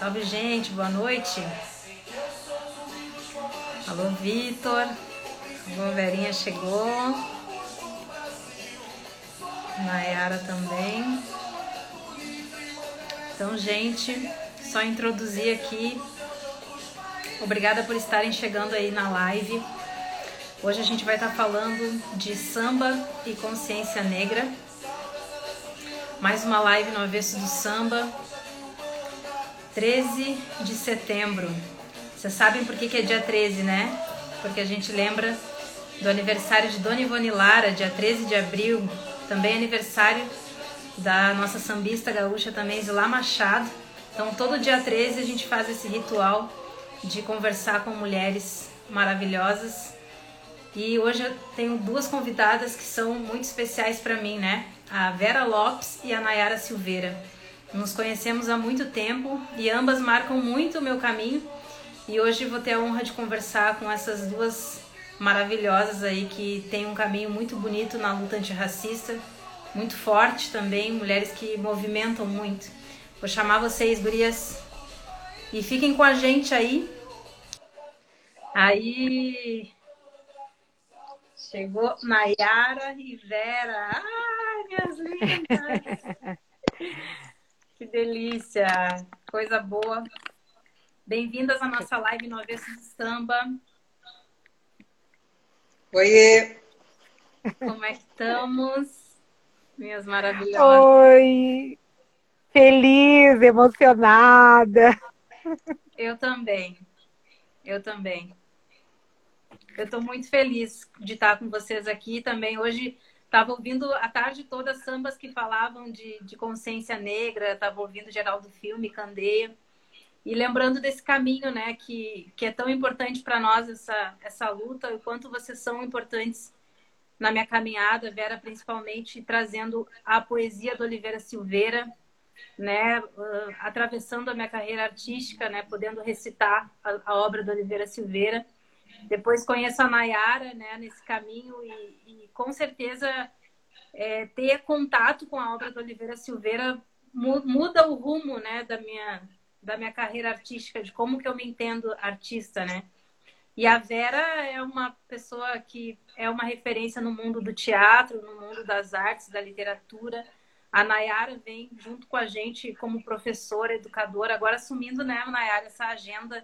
Salve, gente, boa noite. Alô, Vitor. Alô, Verinha chegou. Nayara também. Então, gente, só introduzir aqui. Obrigada por estarem chegando aí na live. Hoje a gente vai estar falando de samba e consciência negra. Mais uma live no avesso do samba. 13 de setembro. Vocês sabem por que, que é dia 13, né? Porque a gente lembra do aniversário de Dona Ivone Lara, dia 13 de abril. Também aniversário da nossa sambista gaúcha também, Zilá Machado. Então, todo dia 13 a gente faz esse ritual de conversar com mulheres maravilhosas. E hoje eu tenho duas convidadas que são muito especiais para mim, né? A Vera Lopes e a Nayara Silveira. Nos conhecemos há muito tempo e ambas marcam muito o meu caminho. E hoje vou ter a honra de conversar com essas duas maravilhosas aí que têm um caminho muito bonito na luta antirracista, muito forte também, mulheres que movimentam muito. Vou chamar vocês, gurias, e fiquem com a gente aí. Aí chegou Nayara e Vera. Ai, minhas lindas! Que delícia! Coisa boa. Bem-vindas à nossa live no Avesso do Samba. Oiê! Como é que estamos? Minhas maravilhosas. Oi! Feliz, emocionada. Eu também. Eu também. Eu estou muito feliz de estar com vocês aqui também. Hoje Estava ouvindo a tarde toda sambas que falavam de, de consciência negra, estava ouvindo Geraldo Filme, Candeia, e lembrando desse caminho, né, que, que é tão importante para nós essa, essa luta, o quanto vocês são importantes na minha caminhada, Vera, principalmente trazendo a poesia do Oliveira Silveira, né, uh, atravessando a minha carreira artística, né, podendo recitar a, a obra do Oliveira Silveira. Depois conheço a Nayara, né, nesse caminho e, e com certeza é, ter contato com a obra do Oliveira Silveira muda o rumo, né, da minha da minha carreira artística, de como que eu me entendo artista, né? E a Vera é uma pessoa que é uma referência no mundo do teatro, no mundo das artes, da literatura. A Nayara vem junto com a gente como professora, educadora, agora assumindo, né, Nayara, essa agenda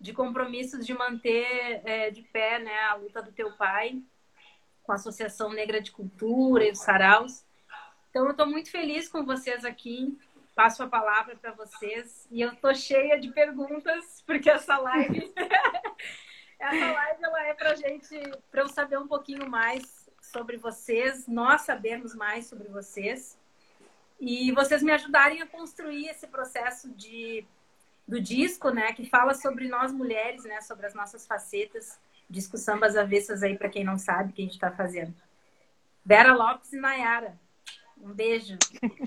de compromissos de manter é, de pé né, a luta do teu pai com a Associação Negra de Cultura e os Saraus. Então, eu estou muito feliz com vocês aqui. Passo a palavra para vocês. E eu estou cheia de perguntas, porque essa live, essa live ela é para gente, para eu saber um pouquinho mais sobre vocês, nós sabermos mais sobre vocês e vocês me ajudarem a construir esse processo de do disco, né, que fala sobre nós mulheres, né, sobre as nossas facetas. Disco Sambas Avessas aí, para quem não sabe, que a gente está fazendo. Vera Lopes e Nayara. Um beijo.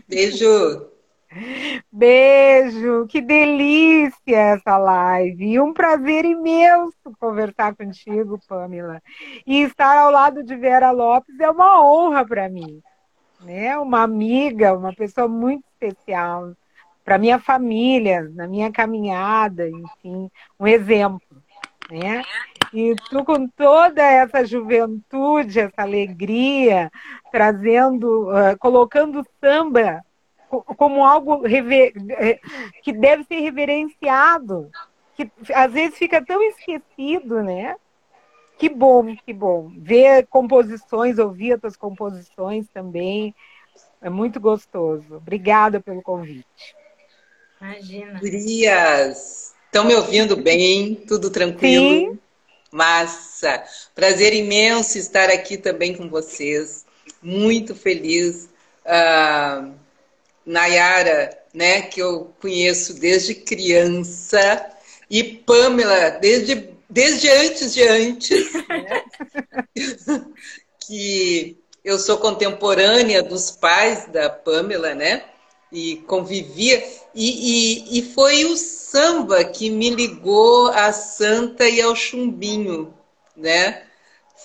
Beijo. Beijo, que delícia essa live. E um prazer imenso conversar contigo, Pamela. E estar ao lado de Vera Lopes é uma honra para mim. Né? Uma amiga, uma pessoa muito especial para minha família, na minha caminhada, enfim, um exemplo, né? E tu com toda essa juventude, essa alegria, trazendo, uh, colocando samba como algo que deve ser reverenciado, que às vezes fica tão esquecido, né? Que bom, que bom. Ver composições, ouvir as tuas composições também, é muito gostoso. Obrigada pelo convite. Imagina. Gurias, estão me ouvindo bem? Tudo tranquilo? Sim. Massa! Prazer imenso estar aqui também com vocês. Muito feliz. Uh, Nayara, né, que eu conheço desde criança, e Pamela, desde, desde antes de antes, né? que eu sou contemporânea dos pais da Pamela, né? E convivia. E, e, e foi o samba que me ligou à Santa e ao Chumbinho, né?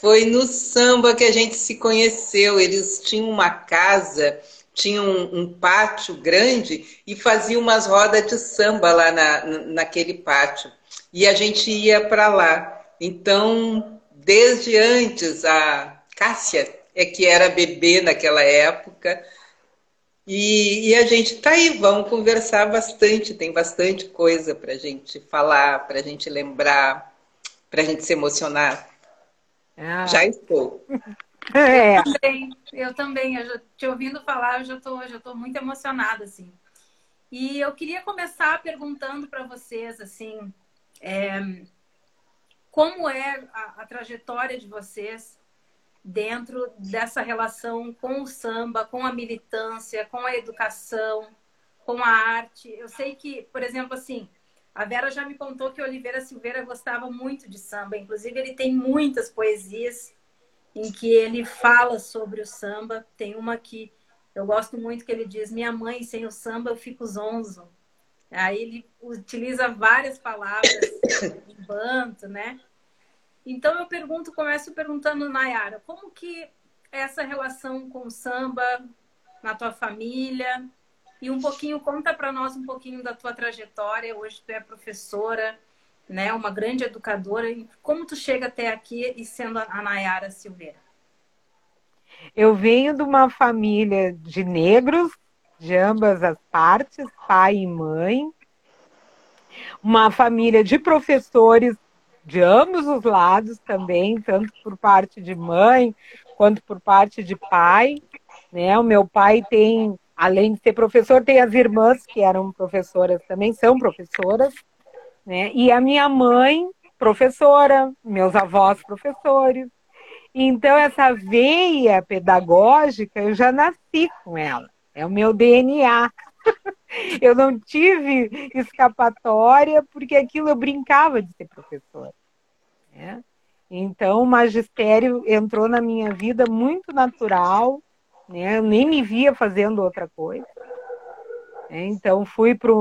Foi no samba que a gente se conheceu. Eles tinham uma casa, tinham um, um pátio grande e faziam umas rodas de samba lá na, naquele pátio. E a gente ia para lá. Então, desde antes, a Cássia é que era bebê naquela época. E, e a gente está aí, vamos conversar bastante, tem bastante coisa para a gente falar, para a gente lembrar, para a gente se emocionar. Ah. Já estou. É. Eu também, eu também, eu já, te ouvindo falar, eu já estou já tô muito emocionada, assim. E eu queria começar perguntando para vocês, assim, é, como é a, a trajetória de vocês dentro dessa relação com o samba, com a militância, com a educação, com a arte. Eu sei que, por exemplo, assim, a Vera já me contou que Oliveira Silveira gostava muito de samba. Inclusive, ele tem muitas poesias em que ele fala sobre o samba. Tem uma que eu gosto muito que ele diz: Minha mãe, sem o samba eu fico zonzo. Aí ele utiliza várias palavras banto, né? Então eu pergunto, começo perguntando, Nayara, como que é essa relação com o samba na tua família? E um pouquinho, conta para nós um pouquinho da tua trajetória. Hoje tu é professora, né? Uma grande educadora. Como tu chega até aqui e sendo a Nayara Silveira? Eu venho de uma família de negros, de ambas as partes, pai e mãe. Uma família de professores de ambos os lados também, tanto por parte de mãe quanto por parte de pai. Né? O meu pai tem, além de ser professor, tem as irmãs que eram professoras também, são professoras. Né? E a minha mãe, professora, meus avós, professores. Então, essa veia pedagógica, eu já nasci com ela. É o meu DNA. eu não tive escapatória, porque aquilo eu brincava de ser professora. Né? Então, o magistério entrou na minha vida muito natural, né? eu nem me via fazendo outra coisa. Né? Então, fui para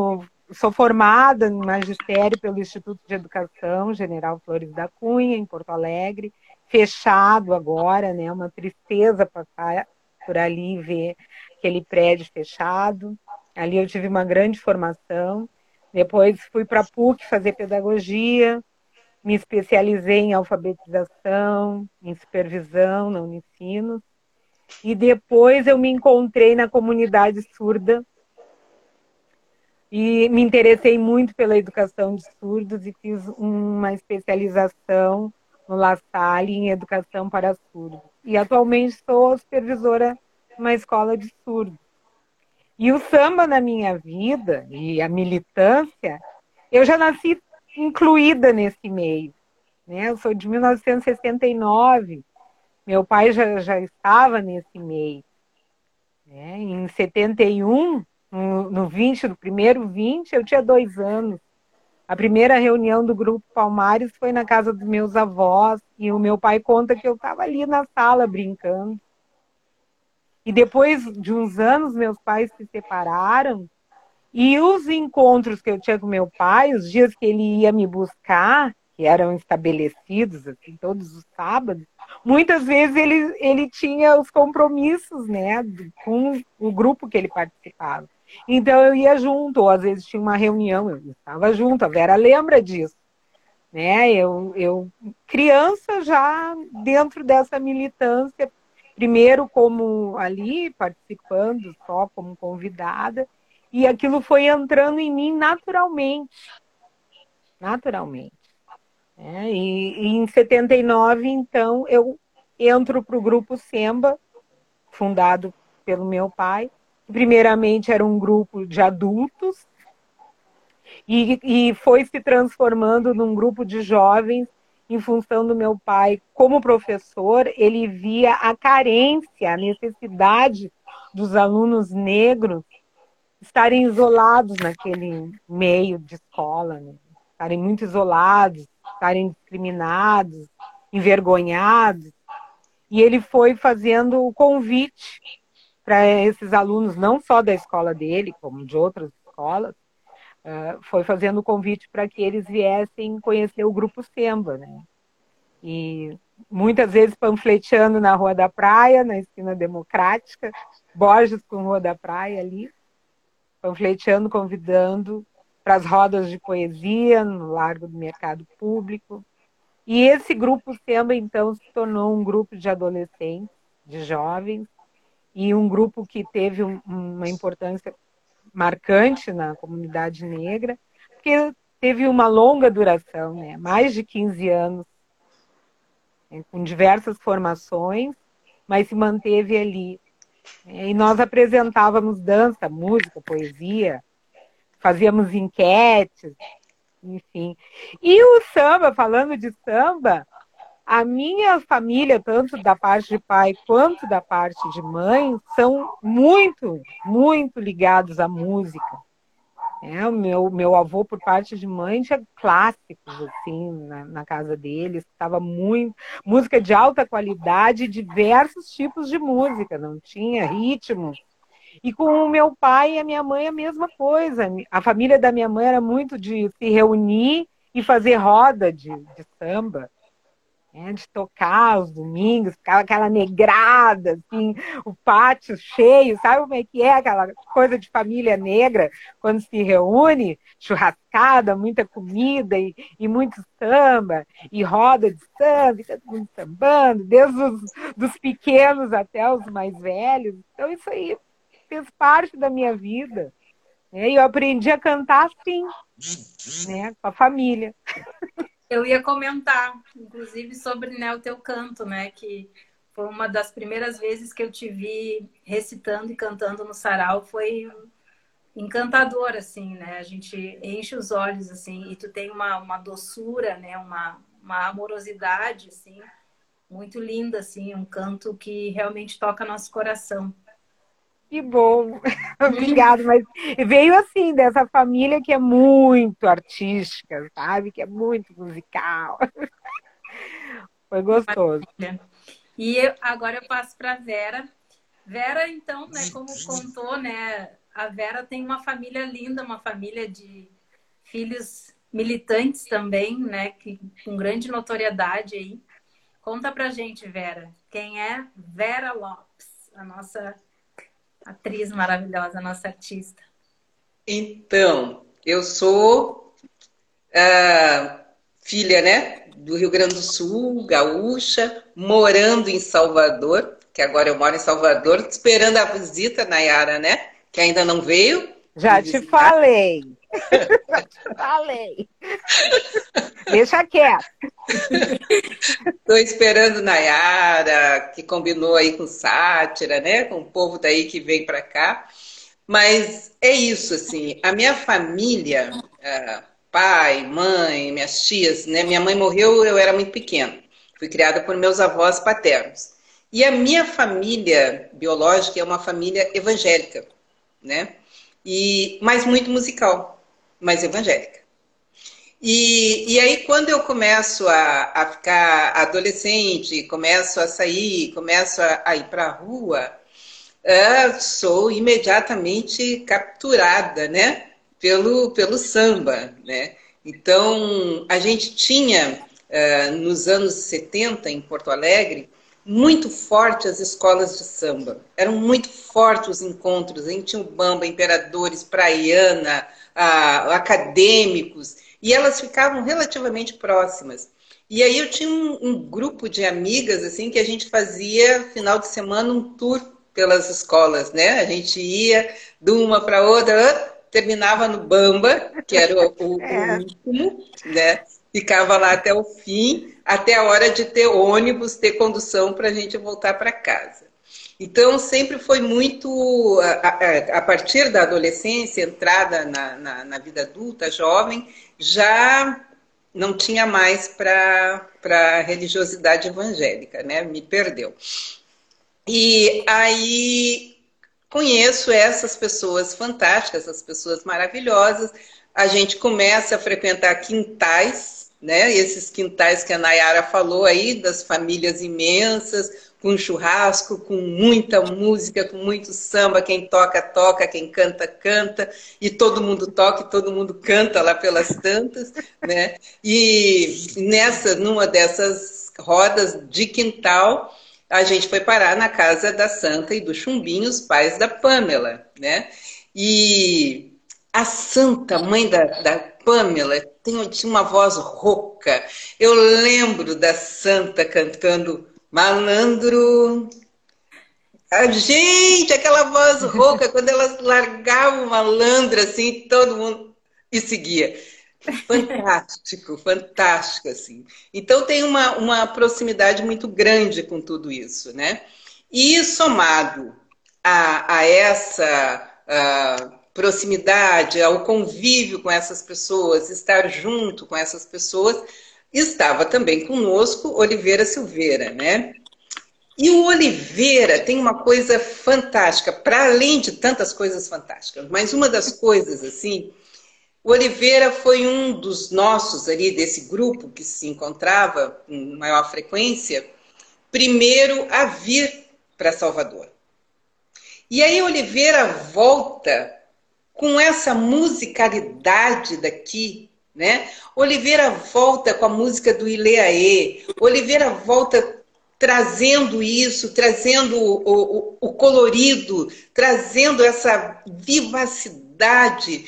Sou formada em magistério pelo Instituto de Educação General Flores da Cunha, em Porto Alegre, fechado agora, né? Uma tristeza passar por ali e ver aquele prédio fechado. Ali eu tive uma grande formação. Depois fui para a PUC fazer pedagogia, me especializei em alfabetização, em supervisão na Unicinos. E depois eu me encontrei na comunidade surda e me interessei muito pela educação de surdos e fiz uma especialização no La Salle em educação para surdos. E atualmente sou supervisora de uma escola de surdos. E o samba na minha vida e a militância, eu já nasci incluída nesse meio. Né? Eu sou de 1969, meu pai já, já estava nesse meio. Né? Em 71, no, no 20, no primeiro 20, eu tinha dois anos. A primeira reunião do Grupo Palmares foi na casa dos meus avós, e o meu pai conta que eu estava ali na sala brincando. E depois de uns anos, meus pais se separaram, e os encontros que eu tinha com meu pai, os dias que ele ia me buscar, que eram estabelecidos assim, todos os sábados, muitas vezes ele, ele tinha os compromissos né, com o grupo que ele participava. Então eu ia junto, ou às vezes tinha uma reunião, eu estava junto, a Vera lembra disso. Né? Eu, eu criança já dentro dessa militância, primeiro como ali participando, só como convidada, e aquilo foi entrando em mim naturalmente. Naturalmente. É, e, e, em 79, então, eu entro para o grupo Semba, fundado pelo meu pai. Primeiramente era um grupo de adultos e, e foi se transformando num grupo de jovens em função do meu pai como professor, ele via a carência, a necessidade dos alunos negros estarem isolados naquele meio de escola, né? estarem muito isolados, estarem discriminados, envergonhados. E ele foi fazendo o convite para esses alunos, não só da escola dele, como de outras escolas, foi fazendo o convite para que eles viessem conhecer o Grupo Semba, né? e muitas vezes panfleteando na Rua da Praia, na esquina democrática, Borges com Rua da Praia ali, panfleteando, convidando para as rodas de poesia no Largo do Mercado Público. E esse grupo samba, então, se tornou um grupo de adolescentes, de jovens, e um grupo que teve uma importância marcante na comunidade negra, porque teve uma longa duração, né? mais de 15 anos, né? com diversas formações, mas se manteve ali. E nós apresentávamos dança, música, poesia, fazíamos enquetes, enfim. E o samba, falando de samba, a minha família, tanto da parte de pai quanto da parte de mãe, são muito, muito ligados à música. É, o meu, meu avô, por parte de mãe, tinha clássicos, assim, na, na casa deles. Estava muito... Música de alta qualidade, diversos tipos de música. Não tinha ritmo. E com o meu pai e a minha mãe, a mesma coisa. A família da minha mãe era muito de se reunir e fazer roda de, de samba né, de tocar aos domingos, ficava aquela negrada, assim, o pátio cheio, sabe como é que é aquela coisa de família negra quando se reúne, churrascada, muita comida e, e muito samba, e roda de samba, e todo mundo sambando, desde os dos pequenos até os mais velhos. Então isso aí fez parte da minha vida. Né? E eu aprendi a cantar assim, né, com a família. Eu ia comentar, inclusive, sobre né, o teu canto, né? Que foi uma das primeiras vezes que eu te vi recitando e cantando no sarau. Foi encantador, assim, né? A gente enche os olhos, assim, e tu tem uma, uma doçura, né? Uma, uma amorosidade, assim, muito linda, assim, um canto que realmente toca nosso coração. Que bom, obrigado. Mas veio assim, dessa família que é muito artística, sabe? Que é muito musical. Foi gostoso. E agora eu passo para Vera. Vera, então, né, como contou, né, a Vera tem uma família linda, uma família de filhos militantes também, né, que, com grande notoriedade aí. Conta pra gente, Vera, quem é Vera Lopes, a nossa atriz maravilhosa, nossa artista. Então, eu sou uh, filha, né, do Rio Grande do Sul, gaúcha, morando em Salvador, que agora eu moro em Salvador, esperando a visita, Nayara, né, que ainda não veio. Já te falei. Falei. Deixa quieto. Estou esperando Nayara, que combinou aí com Sátira, né? Com o povo daí que vem para cá. Mas é isso, assim. A minha família, é, pai, mãe, minhas tias, né? Minha mãe morreu, eu era muito pequena. Fui criada por meus avós paternos. E a minha família biológica é uma família evangélica, né? E, mas muito musical, mas evangélica. E, e aí, quando eu começo a, a ficar adolescente, começo a sair, começo a, a ir para a rua, uh, sou imediatamente capturada, né? Pelo, pelo samba, né? Então, a gente tinha, uh, nos anos 70, em Porto Alegre, muito forte as escolas de samba. Eram muito fortes os encontros. A gente tinha o Bamba, Imperadores, Praiana, uh, acadêmicos e elas ficavam relativamente próximas. E aí eu tinha um, um, grupo de amigas assim que a gente fazia final de semana um tour pelas escolas, né? A gente ia de uma para outra, terminava no Bamba, que era o, o, é. o último, né? Ficava lá até o fim, até a hora de ter ônibus, ter condução para a gente voltar para casa. Então, sempre foi muito, a, a, partir da adolescência, entrada na, na, na vida adulta, jovem, já não tinha mais para a religiosidade evangélica, né? Me perdeu. E aí conheço essas pessoas fantásticas, essas pessoas maravilhosas. A gente começa a frequentar quintais, né? Esses quintais que a Nayara falou aí, das famílias imensas, com churrasco, com muita música, com muito samba. Quem toca, toca, quem canta, canta, e todo mundo toca e todo mundo canta lá pelas tantas, né? E nessa, numa dessas rodas de quintal, a gente foi parar na casa da Santa e do Chumbinho, os pais da Pamela, né? E a Santa, mãe da, da Pamela, tem, tinha uma voz rouca. Eu lembro da Santa cantando Malandro. A gente, aquela voz rouca, quando ela largava o malandro assim, todo mundo e seguia. Fantástico, fantástico, assim. Então tem uma, uma proximidade muito grande com tudo isso, né? E somado a, a essa a proximidade, ao convívio com essas pessoas, estar junto com essas pessoas, estava também conosco Oliveira Silveira, né? E o Oliveira tem uma coisa fantástica, para além de tantas coisas fantásticas, mas uma das coisas, assim, o Oliveira foi um dos nossos ali, desse grupo que se encontrava com maior frequência, primeiro a vir para Salvador. E aí Oliveira volta com essa musicalidade daqui, né? Oliveira volta com a música do Ileaê, Oliveira volta trazendo isso, trazendo o, o, o colorido, trazendo essa vivacidade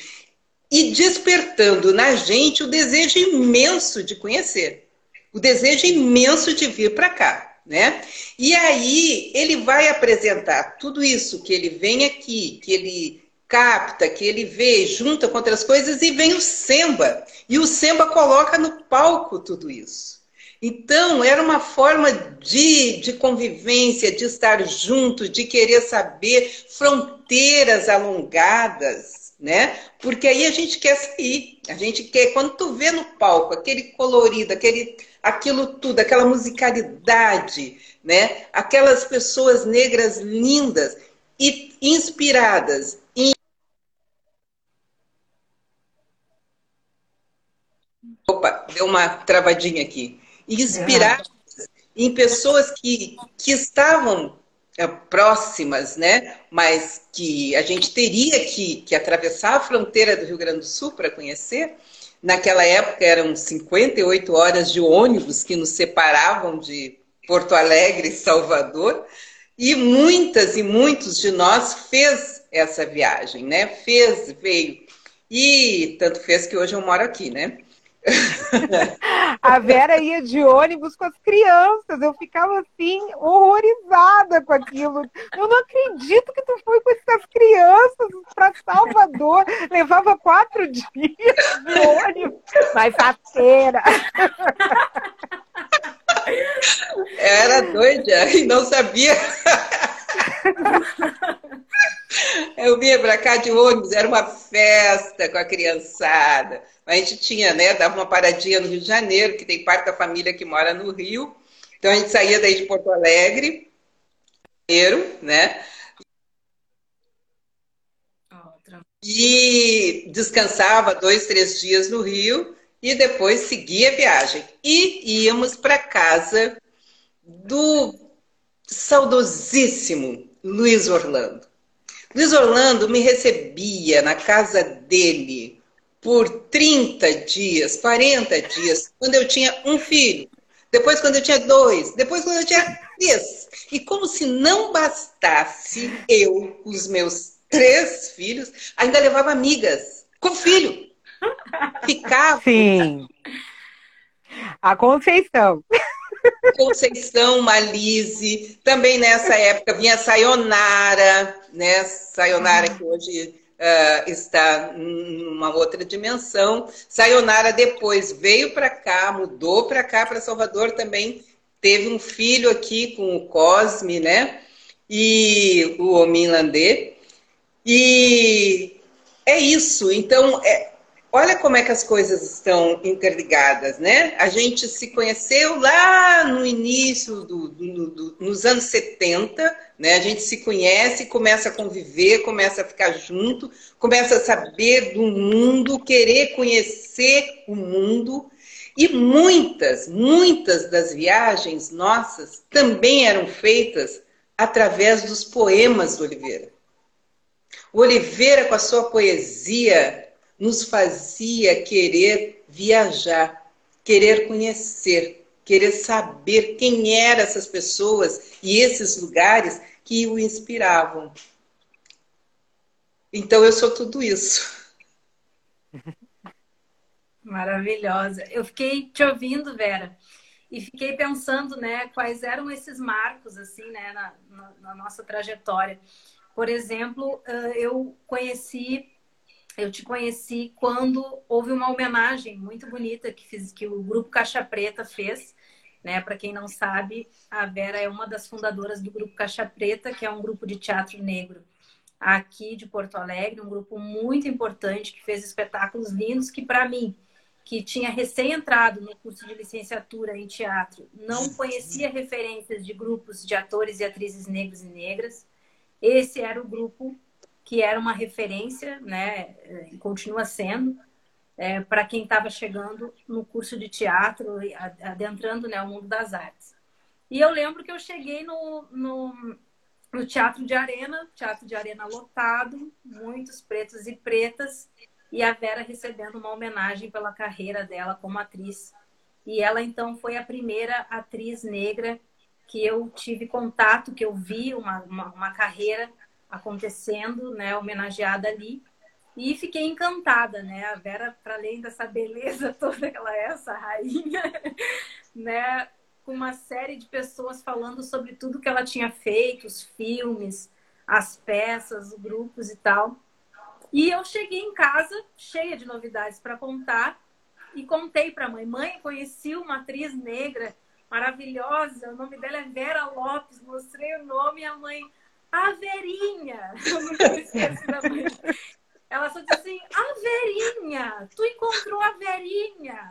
e despertando na gente o desejo imenso de conhecer, o desejo imenso de vir para cá, né? E aí ele vai apresentar tudo isso que ele vem aqui, que ele capta, que ele vê, junta com outras coisas e vem o Semba. E o Semba coloca no palco tudo isso. Então, era uma forma de, de convivência, de estar junto, de querer saber fronteiras alongadas, né? Porque aí a gente quer sair, a gente quer, quando tu vê no palco aquele colorido, aquele, aquilo tudo, aquela musicalidade, né? Aquelas pessoas negras lindas e inspiradas em Opa, deu uma travadinha aqui. Inspiradas em pessoas que, que estavam é, próximas, né? Mas que a gente teria que, que atravessar a fronteira do Rio Grande do Sul para conhecer. Naquela época eram 58 horas de ônibus que nos separavam de Porto Alegre e Salvador. E muitas e muitos de nós fez essa viagem, né? Fez, veio. E tanto fez que hoje eu moro aqui, né? A Vera ia de ônibus com as crianças. Eu ficava assim, horrorizada com aquilo. Eu não acredito que tu foi com essas crianças para Salvador. Levava quatro dias de ônibus. Mas a feira. Era doida e não sabia. Eu vinha para cá de ônibus, era uma festa com a criançada. A gente tinha, né, dava uma paradinha no Rio de Janeiro, que tem parte da família que mora no Rio. Então a gente saía daí de Porto Alegre, né? E descansava dois, três dias no Rio e depois seguia a viagem. E íamos para casa do saudosíssimo Luiz Orlando. Luiz Orlando me recebia na casa dele por 30 dias, 40 dias, quando eu tinha um filho, depois quando eu tinha dois, depois quando eu tinha três. E como se não bastasse eu, os meus três filhos, ainda levava amigas com filho. Ficava. Sim. A Conceição. Conceição, Malise, também nessa época vinha Sayonara, né? Sayonara que hoje uh, está numa outra dimensão. Sayonara depois veio para cá, mudou para cá, para Salvador também. Teve um filho aqui com o Cosme, né? E o Ominlandê. E é isso. Então, é, olha como é que as coisas estão interligadas, né? A gente se conheceu lá no início, do, do, do, nos anos 70, né? A gente se conhece, começa a conviver, começa a ficar junto, começa a saber do mundo, querer conhecer o mundo. E muitas, muitas das viagens nossas também eram feitas através dos poemas do Oliveira. O Oliveira, com a sua poesia, nos fazia querer viajar, querer conhecer, querer saber quem eram essas pessoas e esses lugares que o inspiravam. Então eu sou tudo isso. Maravilhosa. Eu fiquei te ouvindo, Vera, e fiquei pensando, né, quais eram esses marcos, assim, né, na, na, nossa trajetória. Por exemplo, eu conheci, eu te conheci quando houve uma homenagem muito bonita que, fiz, que o Grupo Caixa Preta fez. Né? Para quem não sabe, a Vera é uma das fundadoras do Grupo Caixa Preta, que é um grupo de teatro negro aqui de Porto Alegre, um grupo muito importante que fez espetáculos lindos que, para mim, que tinha recém entrado no curso de licenciatura em teatro, não conhecia referências de grupos de atores e atrizes negros e negras. Esse era o grupo que era uma referência, né, e continua sendo, é, para quem estava chegando no curso de teatro, adentrando né, o mundo das artes. E eu lembro que eu cheguei no, no, no Teatro de Arena, Teatro de Arena lotado, muitos pretos e pretas, e a Vera recebendo uma homenagem pela carreira dela como atriz. E ela então foi a primeira atriz negra que eu tive contato, que eu vi uma, uma, uma carreira acontecendo, né, homenageada ali. E fiquei encantada, né? A Vera, para além dessa beleza toda que ela é, essa rainha, né? Com uma série de pessoas falando sobre tudo que ela tinha feito, os filmes, as peças, os grupos e tal. E eu cheguei em casa cheia de novidades para contar e contei para a mãe. Mãe, conheci uma atriz negra maravilhosa, o nome dela é Vera Lopes. Mostrei o nome e a mãe, a Verinha. Eu nunca me esqueço da. Ela só disse assim: A Verinha, tu encontrou a Verinha.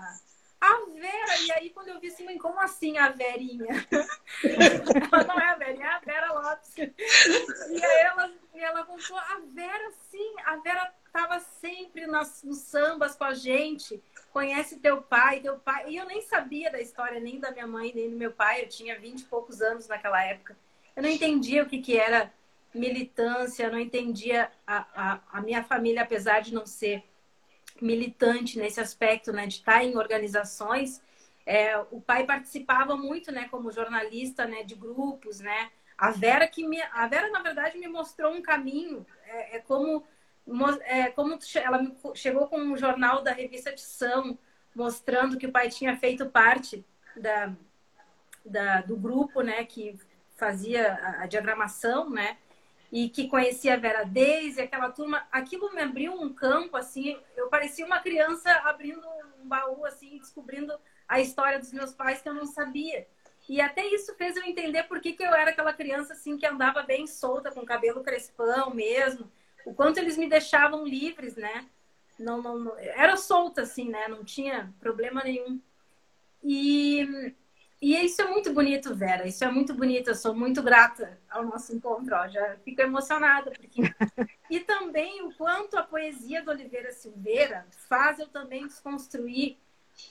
A Vera, e aí quando eu vi assim, como assim a Verinha? ela não é a Verinha, é a Vera Lopes. E aí ela, ela contou, a Vera, sim, a Vera estava sempre nas, nos sambas com a gente, conhece teu pai, teu pai. E eu nem sabia da história nem da minha mãe, nem do meu pai, eu tinha vinte e poucos anos naquela época. Eu não entendia o que, que era militância, eu não entendia a, a, a minha família, apesar de não ser militante nesse aspecto, né, de estar em organizações, é, o pai participava muito, né, como jornalista, né, de grupos, né. A Vera que me, a Vera na verdade me mostrou um caminho, é, é como é, como ela chegou com um jornal da revista Tição, mostrando que o pai tinha feito parte da, da do grupo, né, que fazia a, diagramação, né, e que conhecia a Vera Daisy, aquela turma, aquilo me abriu um campo, assim, eu parecia uma criança abrindo um baú, assim, descobrindo a história dos meus pais que eu não sabia. E até isso fez eu entender por que, que eu era aquela criança, assim, que andava bem solta, com cabelo crespão mesmo, o quanto eles me deixavam livres, né? Não, não, não era solta, assim, né? Não tinha problema nenhum. E e isso é muito bonito, Vera. Isso é muito bonito. Eu sou muito grata ao nosso encontro. Já fico emocionada. Porque... e também o quanto a poesia do Oliveira Silveira faz eu também desconstruir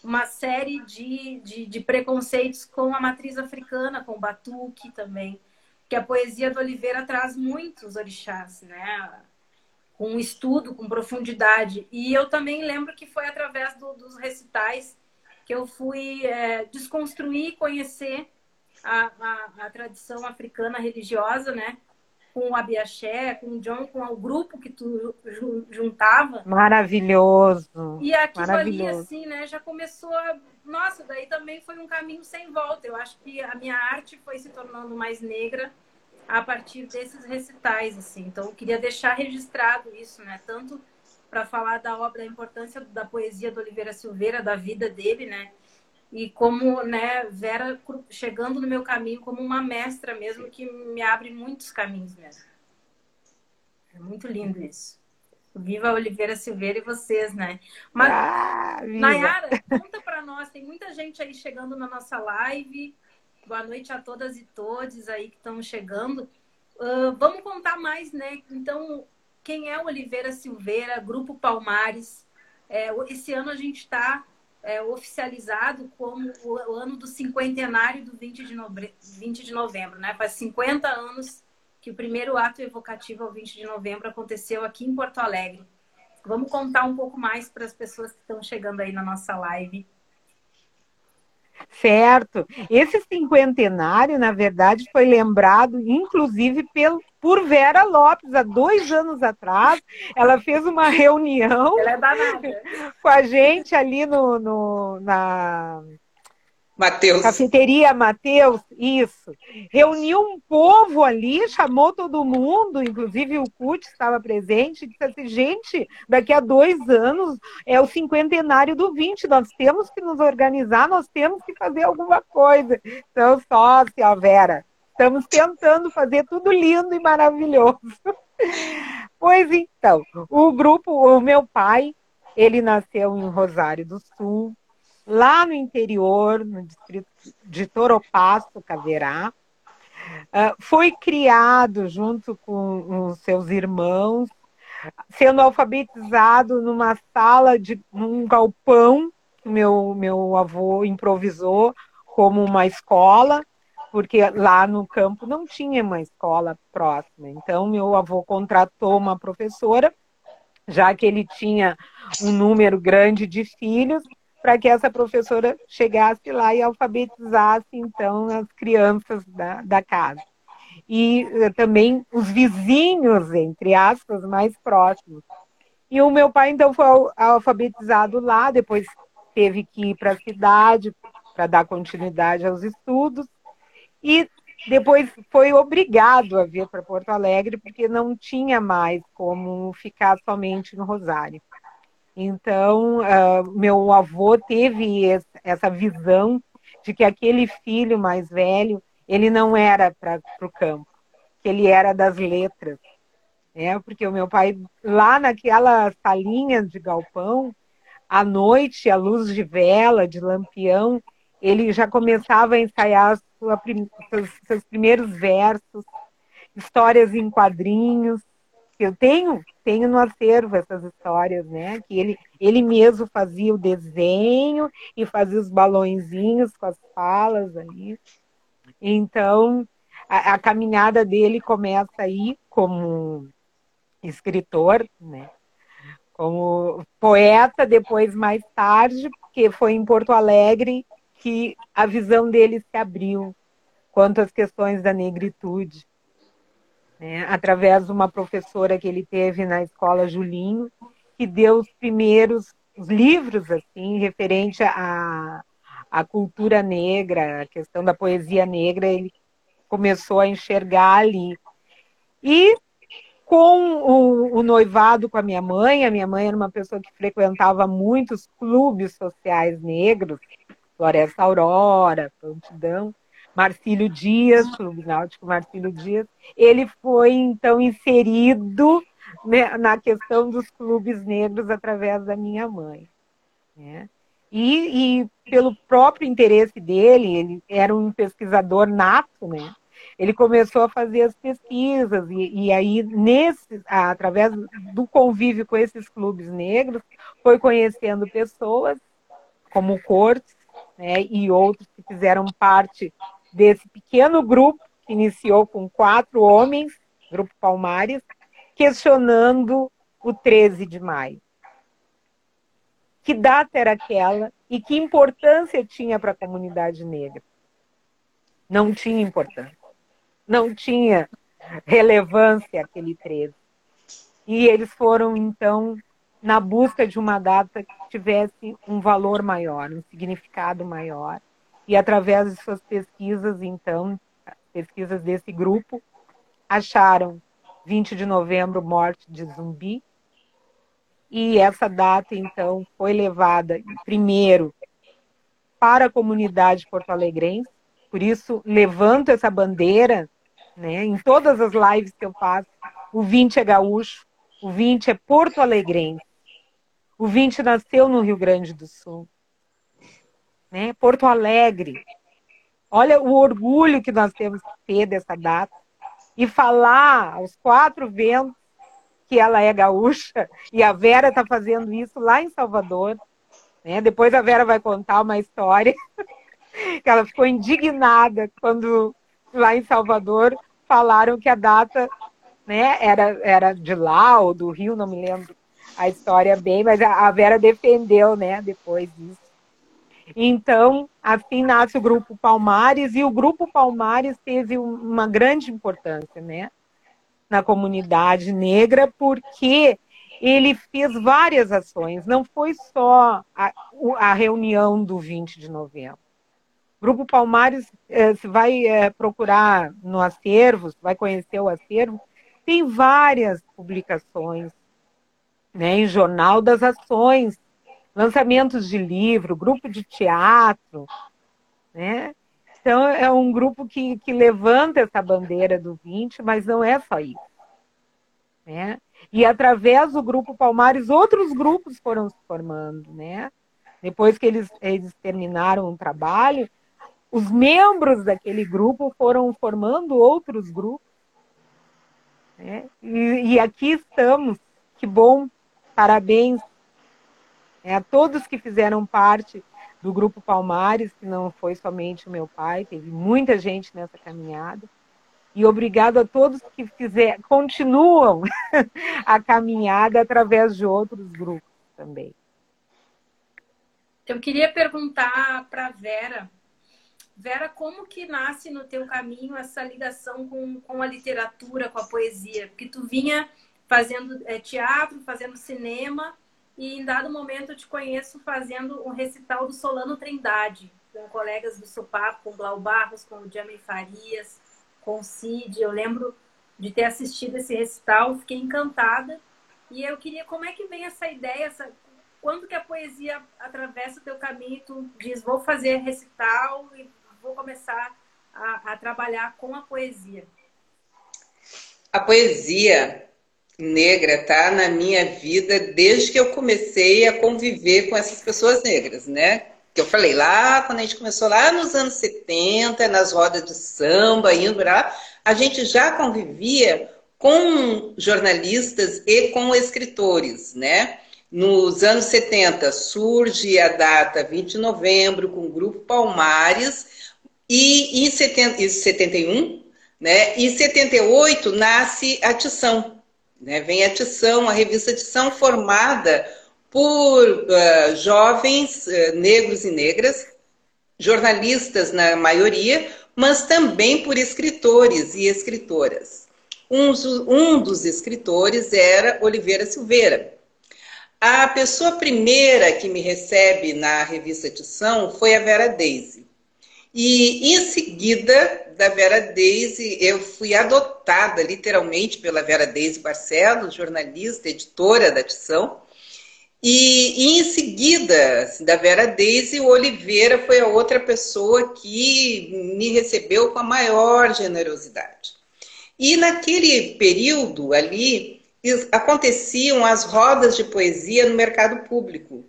uma série de, de, de preconceitos com a matriz africana, com o batuque também. Que a poesia do Oliveira traz muitos orixás, né? Com estudo, com profundidade. E eu também lembro que foi através do, dos recitais que eu fui é, desconstruir, conhecer a, a, a, tradição africana religiosa, né? Com o Abiaxé, com o John, com o grupo que tu juntava. Maravilhoso. E aquilo Maravilhoso. ali, assim, né? Já começou a... Nossa, daí também foi um caminho sem volta. Eu acho que a minha arte foi se tornando mais negra a partir desses recitais, assim. Então, eu queria deixar registrado isso, né? Tanto para falar da obra, da importância da poesia do Oliveira Silveira, da vida dele, né? E como, né, Vera chegando no meu caminho como uma mestra mesmo, que me abre muitos caminhos mesmo. É muito lindo isso. Viva Oliveira Silveira e vocês, né? Mas, ah, Nayara, conta para nós, tem muita gente aí chegando na nossa live. Boa noite a todas e todos aí que estão chegando. Uh, vamos contar mais, né? Então, quem é Oliveira Silveira, Grupo Palmares. É, esse ano a gente está é, oficializado como o, ano do cinquentenário do 20 de, novembro, 20 de novembro, né? Faz 50 anos que o primeiro ato evocativo ao 20 de novembro aconteceu aqui em Porto Alegre. Vamos contar um pouco mais para as pessoas que estão chegando aí na nossa live. Certo. Esse cinquentenário, na verdade, foi lembrado, inclusive, pelo, por Vera Lopes, há dois anos atrás. Ela fez uma reunião é com a gente ali no, no na Mateus. Cafeteria Mateus, isso. Reuniu um povo ali, chamou todo mundo, inclusive o CUT estava presente, e disse assim, gente, daqui a dois anos é o cinquentenário do 20, nós temos que nos organizar, nós temos que fazer alguma coisa. Então, sócia, Vera, estamos tentando fazer tudo lindo e maravilhoso. Pois então, o grupo, o meu pai, ele nasceu em Rosário do Sul, lá no interior, no distrito de Toropasto, Caverá. Uh, foi criado junto com os seus irmãos, sendo alfabetizado numa sala de num galpão que meu meu avô improvisou como uma escola, porque lá no campo não tinha uma escola próxima. Então meu avô contratou uma professora, já que ele tinha um número grande de filhos, para que essa professora chegasse lá e alfabetizasse, então, as crianças da, da casa. E eh, também os vizinhos, entre aspas, mais próximos. E o meu pai, então, foi alfabetizado lá, depois teve que ir para a cidade para dar continuidade aos estudos. E depois foi obrigado a vir para Porto Alegre, porque não tinha mais como ficar somente no Rosário. Então, uh, meu avô teve essa visão de que aquele filho mais velho, ele não era para o campo, que ele era das letras. Né? Porque o meu pai, lá naquela salinha de galpão, à noite, à luz de vela, de lampião, ele já começava a ensaiar sua, seus, seus primeiros versos, histórias em quadrinhos, eu tenho, tenho no acervo essas histórias, né? Que ele, ele mesmo fazia o desenho e fazia os balõezinhos com as falas ali. Então, a, a caminhada dele começa aí como escritor, né? Como poeta, depois mais tarde, porque foi em Porto Alegre que a visão dele se abriu quanto às questões da negritude né, através de uma professora que ele teve na escola Julinho, que deu os primeiros os livros assim referente à, à cultura negra, a questão da poesia negra, ele começou a enxergar ali. E com o, o, noivado com a minha mãe, a minha mãe era uma pessoa que frequentava muitos clubes sociais negros, Floresta Aurora, Prontidão, Marcílio Dias, Clube Náutico Marcílio Dias, ele foi então inserido né, na questão dos clubes negros através da minha mãe. Né? E, e, pelo próprio interesse dele, ele era um pesquisador nato, né? Ele começou a fazer as pesquisas e, e aí nesse, através do convívio com esses clubes negros, foi conhecendo pessoas como Cortes, né, e outros que fizeram parte desse pequeno grupo, que iniciou com quatro homens, Grupo Palmares, questionando o 13 de maio. Que data era aquela e que importância tinha para a comunidade negra? Não tinha importância. Não tinha relevância aquele 13. E eles foram, então, na busca de uma data que tivesse um valor maior, um significado maior. E através de suas pesquisas, então, pesquisas desse grupo, acharam 20 de novembro morte de zumbi. E essa data, então, foi levada primeiro para a comunidade porto-alegrense. Por isso, levanto essa bandeira né, em todas as lives que eu faço. O 20 é gaúcho, o 20 é porto-alegrense. O 20 nasceu no Rio Grande do Sul né? Porto Alegre. Olha o orgulho que nós temos que ter dessa data e falar aos quatro ventos que ela é gaúcha e a Vera está fazendo isso lá em Salvador. Né? Depois a Vera vai contar uma história que ela ficou indignada quando lá em Salvador falaram que a data né, era, era de lá ou do Rio, não me lembro a história bem, mas a Vera defendeu né, depois disso. Então, assim nasce o Grupo Palmares, e o Grupo Palmares teve uma grande importância né, na comunidade negra, porque ele fez várias ações, não foi só a, a reunião do 20 de novembro. Grupo Palmares, eh, se vai eh, procurar no acervo, vai conhecer o acervo, tem várias publicações né, em jornal das ações, lançamentos de livro, grupo de teatro, né? Então é um grupo que, que levanta essa bandeira do 20, mas não é só isso. Né? E através do grupo Palmares, outros grupos foram se formando, né? Depois que eles, eles terminaram o trabalho, os membros daquele grupo foram formando outros grupos. Né? E, e aqui estamos, que bom, parabéns é, a todos que fizeram parte do Grupo Palmares, que não foi somente o meu pai, teve muita gente nessa caminhada. E obrigado a todos que fizer, continuam a caminhada através de outros grupos também. Eu queria perguntar para Vera, Vera, como que nasce no teu caminho essa ligação com, com a literatura, com a poesia? Porque tu vinha fazendo é, teatro, fazendo cinema, e em dado momento eu te conheço fazendo um recital do Solano Trindade, com colegas do Sopapo, com Glau Barros, com o Jamie Farias, com o Cid. Eu lembro de ter assistido esse recital, fiquei encantada. E eu queria, como é que vem essa ideia, essa, quando que a poesia atravessa o teu caminho e tu diz, vou fazer recital e vou começar a, a trabalhar com a poesia? A poesia negra tá na minha vida desde que eu comecei a conviver com essas pessoas negras, né? que eu falei lá, quando a gente começou lá nos anos 70, nas rodas de samba, indo lá, a gente já convivia com jornalistas e com escritores, né? Nos anos 70 surge a data 20 de novembro com o grupo Palmares e em 70, 71, né? E 78 nasce a Tição, né? Vem a Tição, a revista Tição formada por uh, jovens uh, negros e negras, jornalistas na maioria, mas também por escritores e escritoras. Um, um dos escritores era Oliveira Silveira. A pessoa primeira que me recebe na revista Tição foi a Vera Daisy. E em seguida da Vera Daisy, eu fui adotada literalmente pela Vera Daisy Barcelos, jornalista, editora da Tição, e, e, em seguida, da Vera Daisy, o Oliveira foi a outra pessoa que me recebeu com a maior generosidade. E naquele período ali, aconteciam as rodas de poesia no mercado público.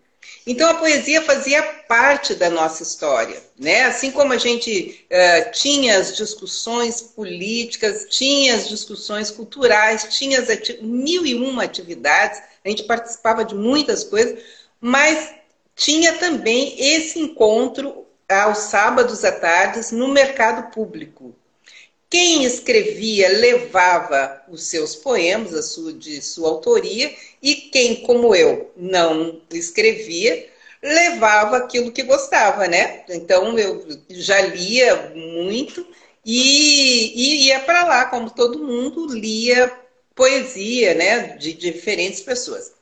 Então a poesia fazia parte da nossa história, né? Assim como a gente uh, tinha as discussões políticas, tinha as discussões culturais, tinha as mil e uma atividades a gente participava de muitas coisas, mas tinha também esse encontro aos sábados à tarde no mercado público. Quem escrevia levava os seus poemas sua, de sua autoria, e quem, como eu, não escrevia, levava aquilo que gostava, né? Então eu já lia muito e, e ia para lá, como todo mundo lia poesia, né, de diferentes pessoas.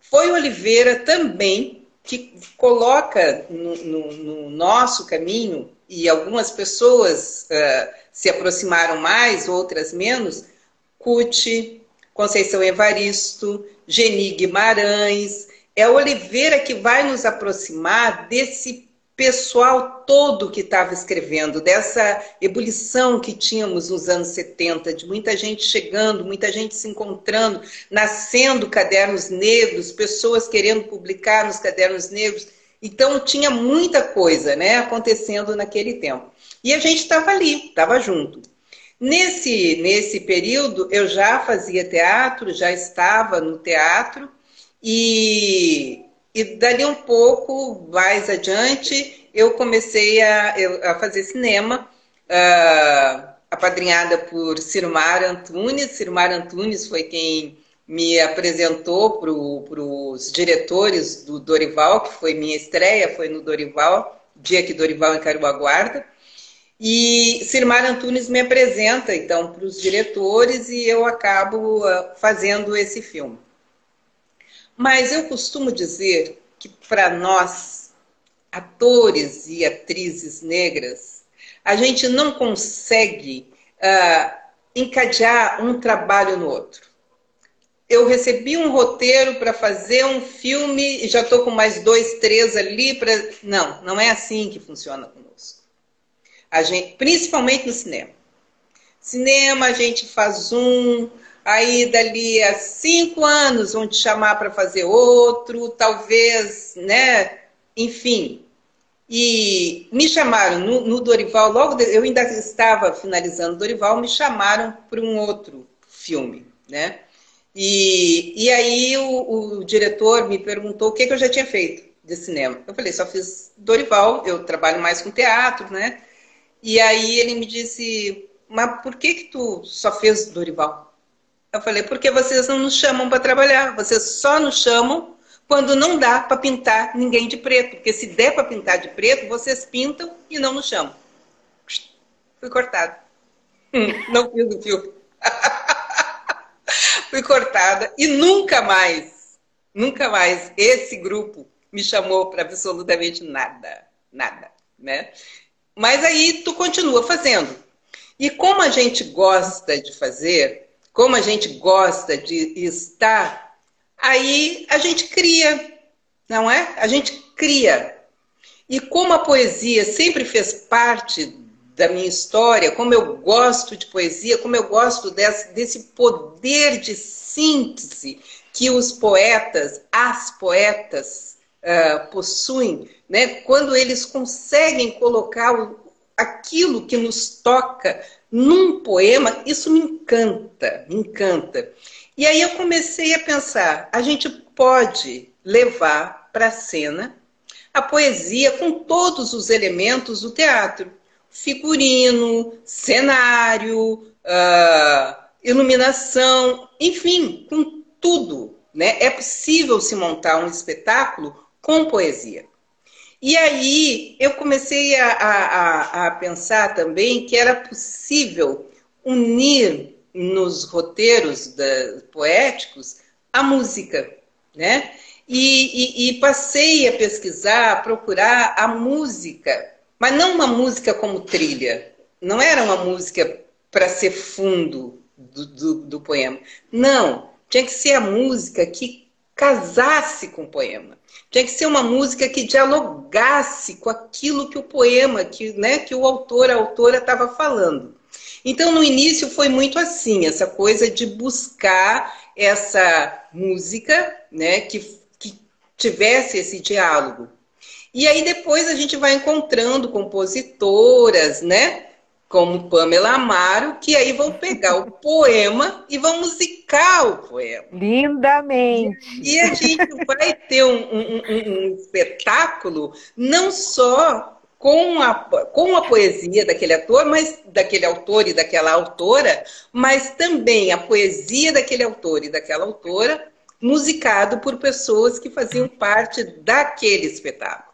Foi Oliveira também que coloca no, no, no nosso caminho, e algumas pessoas uh, se aproximaram mais, outras menos, Cuti, Conceição Evaristo, Geni Guimarães. É Oliveira que vai nos aproximar desse pessoal todo que estava escrevendo, dessa ebulição que tínhamos nos anos 70, de muita gente chegando, muita gente se encontrando, nascendo cadernos negros, pessoas querendo publicar nos cadernos negros. Então tinha muita coisa né, acontecendo naquele tempo. E a gente estava ali, estava junto. Nesse, nesse período, eu já fazia teatro, já estava no teatro, e e dali um pouco mais adiante, eu comecei a, a fazer cinema, uh, apadrinhada por Cirmar Antunes. Cirmar Antunes foi quem me apresentou para os diretores do Dorival, que foi minha estreia, foi no Dorival, dia que Dorival encarou a guarda. E Sirmar Antunes me apresenta, então, para os diretores e eu acabo uh, fazendo esse filme. Mas eu costumo dizer que para nós, atores e atrizes negras, a gente não consegue uh, encadear um trabalho no outro eu recebi um roteiro para fazer um filme e já estou com mais dois, três ali para. Não, não é assim que funciona conosco. A gente, principalmente no cinema. Cinema, a gente faz um, aí dali a cinco anos vão te chamar para fazer outro, talvez, né? Enfim. E me chamaram no, no Dorival, logo de, eu ainda estava finalizando Dorival, me chamaram para um outro filme, né? E, e aí o, o diretor me perguntou o que, que eu já tinha feito de cinema. Eu falei, só fiz Dorival, eu trabalho mais com teatro, né? E aí ele me disse, mas por que que tu só fez Dorival? Eu falei, porque vocês não nos chamam para trabalhar, vocês só nos chamam quando não dá para pintar ninguém de preto, porque se der para pintar de preto, vocês pintam e não nos chamam. Fui cortado. Não fiz o filme. fui cortada e nunca mais, nunca mais esse grupo me chamou para absolutamente nada, nada, né? Mas aí tu continua fazendo. E como a gente gosta de fazer, como a gente gosta de estar, aí a gente cria, não é? A gente cria. E como a poesia sempre fez parte da minha história, como eu gosto de poesia, como eu gosto desse, desse poder de síntese que os poetas, as poetas uh, possuem, né? quando eles conseguem colocar o, aquilo que nos toca num poema, isso me encanta, me encanta. E aí eu comecei a pensar, a gente pode levar para a cena a poesia com todos os elementos do teatro figurino, cenário, uh, iluminação, enfim, com tudo. Né? É possível se montar um espetáculo com poesia. E aí eu comecei a, a, a pensar também que era possível unir nos roteiros da, poéticos a música, né? E, e, e, passei a pesquisar, a procurar a música mas não uma música como trilha. Não era uma música para ser fundo do, do, do, poema. Não. Tinha que ser a música que casasse com o poema. Tinha que ser uma música que dialogasse com aquilo que o poema, que, né, que o autor, a autora estava falando. Então, no início foi muito assim, essa coisa de buscar essa música, né, que, que tivesse esse diálogo. E aí depois a gente vai encontrando compositoras, né? Como Pamela Amaro, que aí vão pegar o poema e vão musicar o poema. Lindamente! E a gente vai ter um, um, um, um espetáculo não só com a, com a poesia daquele ator, mas daquele autor e daquela autora, mas também a poesia daquele autor e daquela autora, musicado por pessoas que faziam parte daquele espetáculo.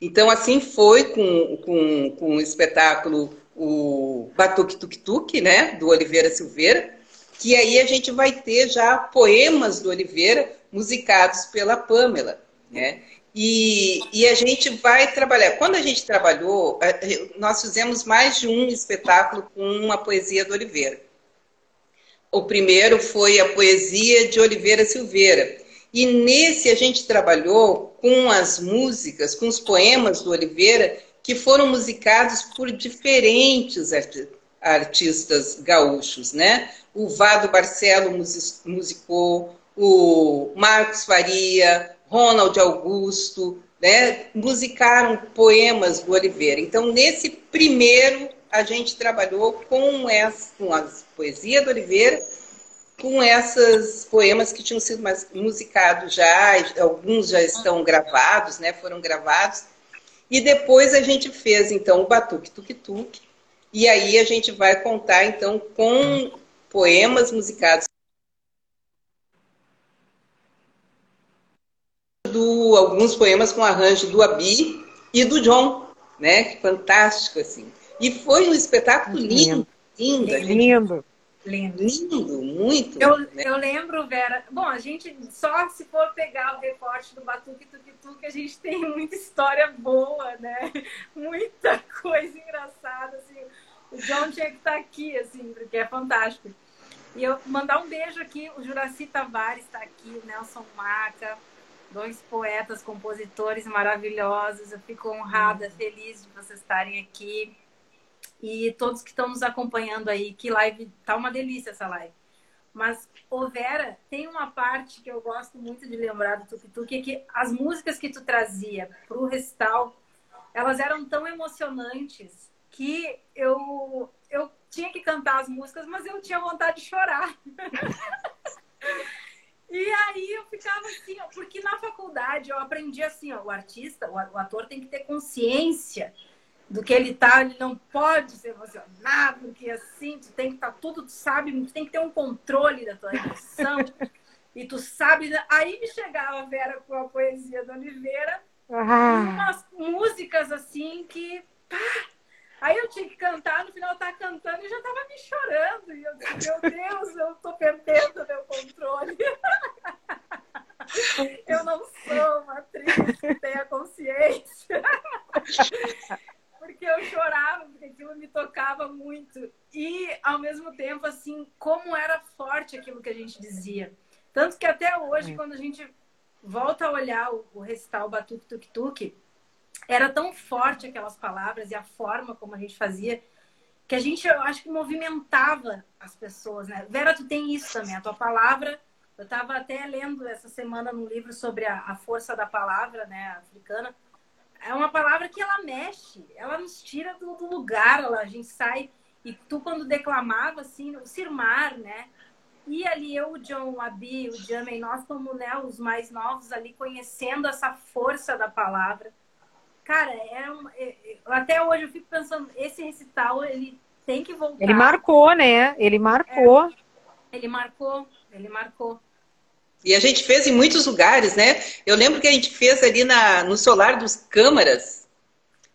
Então, assim foi com, com, com o espetáculo o Batuque Tuk Tuk, né, do Oliveira Silveira, que aí a gente vai ter já poemas do Oliveira musicados pela Pamela, né? E, e a gente vai trabalhar. Quando a gente trabalhou, nós fizemos mais de um espetáculo com uma poesia do Oliveira. O primeiro foi a poesia de Oliveira Silveira, e nesse a gente trabalhou com as músicas, com os poemas do Oliveira, que foram musicados por diferentes artistas gaúchos, né? O Vado Barcelo musicou, o Marcos Faria, Ronald Augusto, né? Musicaram poemas do Oliveira. Então, nesse primeiro, a gente trabalhou com, essa, com a poesia do Oliveira com esses poemas que tinham sido musicados já, alguns já estão gravados, né? Foram gravados. E depois a gente fez, então, o Batuque Tuk Tuk. E aí a gente vai contar, então, com poemas musicados do alguns poemas com arranjo do Abi e do John, né? Fantástico, assim. E foi um espetáculo lindo, lindo. É lindo. Lindo. Lindo, muito. Eu, né? eu lembro, Vera. Bom, a gente só se for pegar o recorte do Batuque Tuque Tuque, a gente tem muita história boa, né? Muita coisa engraçada. Assim. O John tinha que estar aqui, assim, porque é fantástico. E eu mandar um beijo aqui, o Juraci Tavares está aqui, o Nelson Maca, dois poetas, compositores maravilhosos. Eu fico honrada, feliz de vocês estarem aqui e todos que estão nos acompanhando aí. Que live, tá uma delícia essa live. Mas, ô Vera, tem uma parte que eu gosto muito de lembrar do Tuk Tuk, é que as músicas que tu trazia pro recital, elas eram tão emocionantes que eu, eu tinha que cantar as músicas, mas eu tinha vontade de chorar. e aí eu ficava assim, ó, porque na faculdade eu aprendi assim, ó, o artista, o ator tem que ter consciência do que ele tá, ele não pode se emocionar, porque assim, tu tem que estar tá tudo, tu sabe, tu tem que ter um controle da tua emoção. e tu sabe, aí me chegava a Vera com a poesia da Oliveira, ah. umas músicas assim que pá, Aí eu tinha que cantar, no final eu tava cantando e já tava me chorando. E eu disse, meu Deus, eu tô perdendo meu controle. eu não sou uma atriz que tenha consciência porque eu chorava, porque aquilo me tocava muito. E, ao mesmo tempo, assim, como era forte aquilo que a gente dizia. Tanto que até hoje, é. quando a gente volta a olhar o, o recital Batuque Tuk Tuk, era tão forte aquelas palavras e a forma como a gente fazia, que a gente, eu acho que movimentava as pessoas, né? Vera, tu tem isso também, a tua palavra. Eu estava até lendo essa semana num livro sobre a, a força da palavra, né, africana é uma palavra que ela mexe, ela nos tira do, do lugar, ela, a gente sai. E tu, quando declamava, assim, o Sirmar, né? E ali eu, o John, o Abi, o Jamie, nós como né, os mais novos ali, conhecendo essa força da palavra. Cara, é um, é, é, até hoje eu fico pensando, esse recital, ele tem que voltar. Ele marcou, né? Ele marcou. É, ele marcou, ele marcou. E a gente fez em muitos lugares, né? Eu lembro que a gente fez ali na, no solar dos câmaras.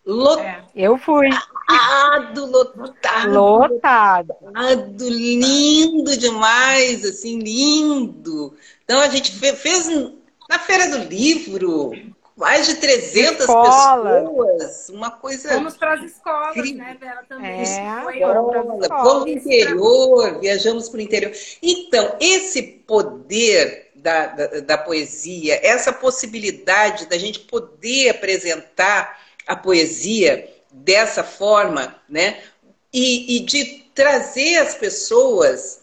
Lotado. É. Eu fui. Lotado, lotado. Lotado. Lotado, lindo demais, assim, lindo. Então a gente fez na Feira do Livro, mais de 300 pessoas, uma coisa. Fomos para as escolas, incrível. né, Vera? Também. É, Foi fomos para o interior, viajamos para o interior. Então, esse poder da, da, da poesia, essa possibilidade da gente poder apresentar a poesia dessa forma, né? E, e, de trazer as pessoas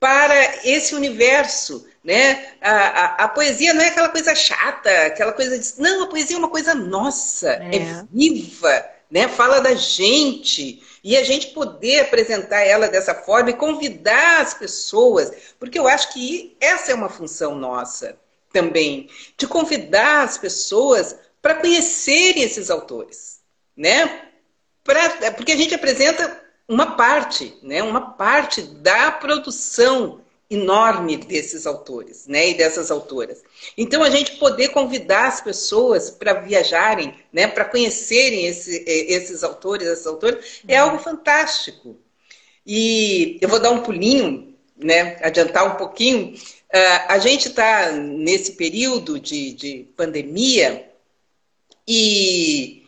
para esse universo, né? A, a, a, poesia não é aquela coisa chata, aquela coisa de... Não, a poesia é uma coisa nossa, é, é viva, né? Fala da gente e a gente poder apresentar ela dessa forma e convidar as pessoas, porque eu acho que essa é uma função nossa também, de convidar as pessoas para conhecerem esses autores, né? Pra, porque a gente apresenta uma parte, né? Uma parte da produção enorme desses autores, né, e dessas autoras. Então a gente poder convidar as pessoas para viajarem, né, para conhecerem esse, esses autores, essas autoras, é algo fantástico. E eu vou dar um pulinho, né, adiantar um pouquinho. Uh, a gente está nesse período de, de pandemia e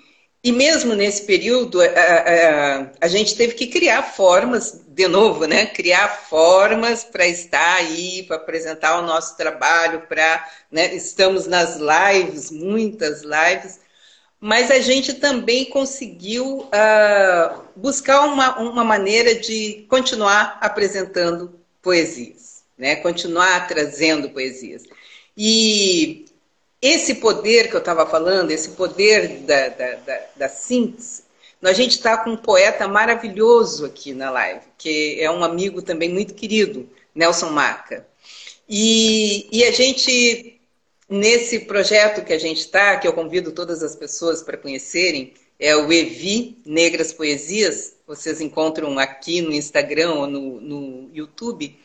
e mesmo nesse período, a, a, a, gente teve que criar formas, de novo, né? Criar formas para estar aí, para apresentar o nosso trabalho, para. Né? Estamos nas lives, muitas lives, mas a gente também conseguiu uh, buscar uma, uma maneira de continuar apresentando poesias, né? Continuar trazendo poesias. E esse poder que eu estava falando, esse poder da, da, da, da síntese, a gente está com um poeta maravilhoso aqui na live, que é um amigo também muito querido, Nelson Maca. E, e a gente, nesse projeto que a gente está, que eu convido todas as pessoas para conhecerem, é o Evi Negras Poesias, vocês encontram aqui no Instagram ou no, no YouTube.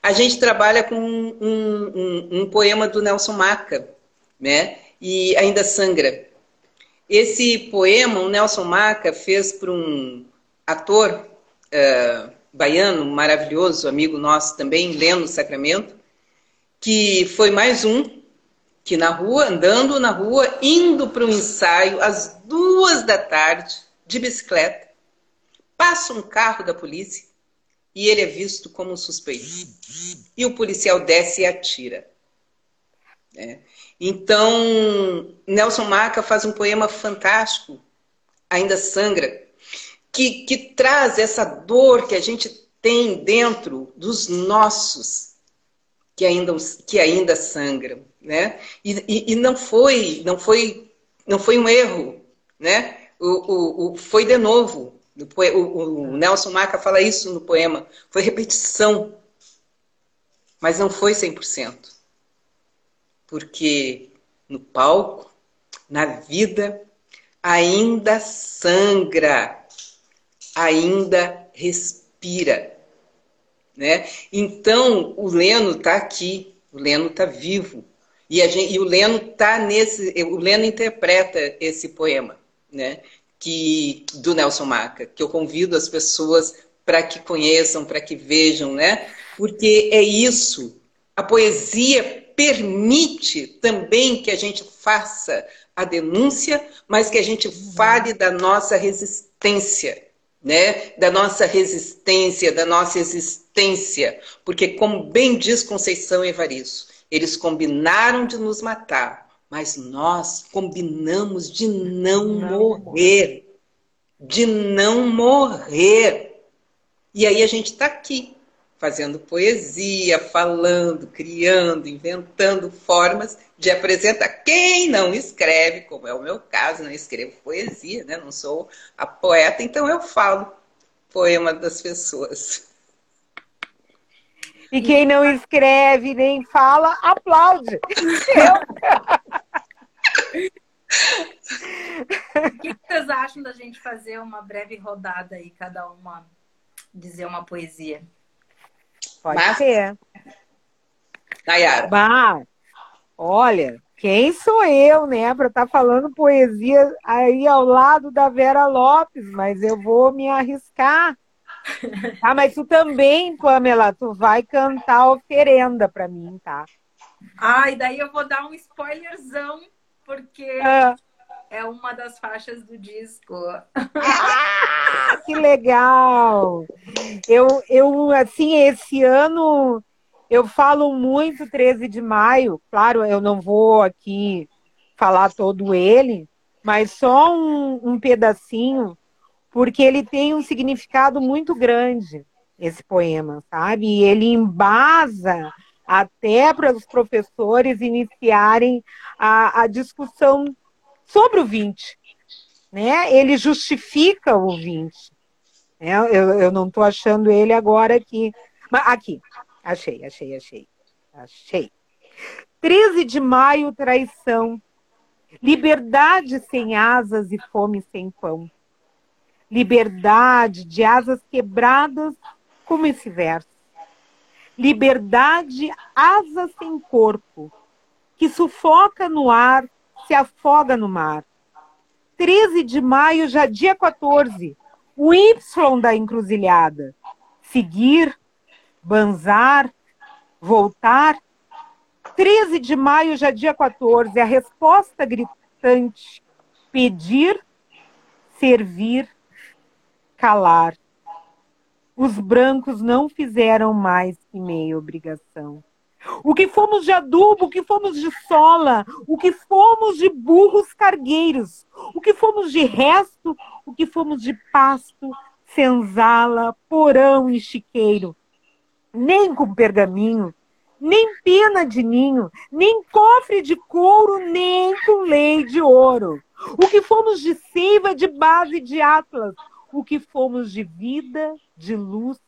A gente trabalha com um, um, um poema do Nelson Maca, né? e ainda sangra. Esse poema o Nelson Maca fez para um ator uh, baiano maravilhoso, amigo nosso também, Leno Sacramento, que foi mais um que na rua, andando na rua, indo para um ensaio às duas da tarde, de bicicleta, passa um carro da polícia e ele é visto como um suspeito. E o policial desce e atira. É. Então, Nelson Marca faz um poema fantástico, Ainda Sangra, que, que traz essa dor que a gente tem dentro dos nossos que ainda, que ainda sangram, né? E, e, e não foi, não foi, não foi um erro, né? O, o, o foi de novo. O, o, Nelson Marca fala isso no poema. Foi repetição, mas não foi 100% porque no palco, na vida, ainda sangra, ainda respira. Né? Então, o Leno está aqui, o Leno está vivo. E, gente, e, o Leno tá nesse. O Leno interpreta esse poema, né? Que, do Nelson Maca, que eu convido as pessoas para que conheçam, para que vejam, né? Porque é isso. A poesia permite também que a gente faça a denúncia, mas que a gente fale da nossa resistência, né? Da nossa resistência, da nossa existência, porque como bem diz Conceição Evaristo, eles combinaram de nos matar, mas nós combinamos de não, não morrer, de não morrer. E aí a gente está aqui fazendo poesia, falando, criando, inventando formas de apresentar. Quem não escreve, como é o meu caso, não escrevo poesia, né? não sou a poeta, então eu falo poema das pessoas. E quem não escreve nem fala, aplaude. o que vocês acham da gente fazer uma breve rodada aí, cada uma dizer uma poesia? Pode Mas... ser. Nayara. Bah, olha, quem sou eu, né, para estar tá falando poesia aí ao lado da Vera Lopes, mas eu vou me arriscar. Ah, mas tu também, Pamela, tu vai cantar oferenda para mim, tá? Ah, e daí eu vou dar um spoilerzão, porque ah. É uma das faixas do disco. Ah, que legal! Eu, eu, assim, esse ano eu falo muito 13 de maio. Claro, eu não vou aqui falar todo ele, mas só um, um pedacinho, porque ele tem um significado muito grande, esse poema, sabe? E ele embasa até para os professores iniciarem a, a discussão sobre o 20. Né? Ele justifica o 20. É, eu, eu não estou achando ele agora aqui. Mas aqui, achei, achei, achei. Achei. 13 de maio, traição. Liberdade sem asas e fome sem pão. Liberdade de asas quebradas, como esse verso. Liberdade, asa sem corpo, que sufoca no ar, se afoga no mar. 13 de maio, já dia 14, o Y da encruzilhada. Seguir, banzar, voltar. 13 de maio, já dia 14, a resposta gritante: pedir, servir, calar. Os brancos não fizeram mais que meia obrigação. O que fomos de adubo, o que fomos de sola, o que fomos de burros cargueiros, o que fomos de resto, o que fomos de pasto, senzala, porão e chiqueiro. Nem com pergaminho, nem pena de ninho, nem cofre de couro, nem com lei de ouro. O que fomos de seiva, de base de atlas, o que fomos de vida, de luz,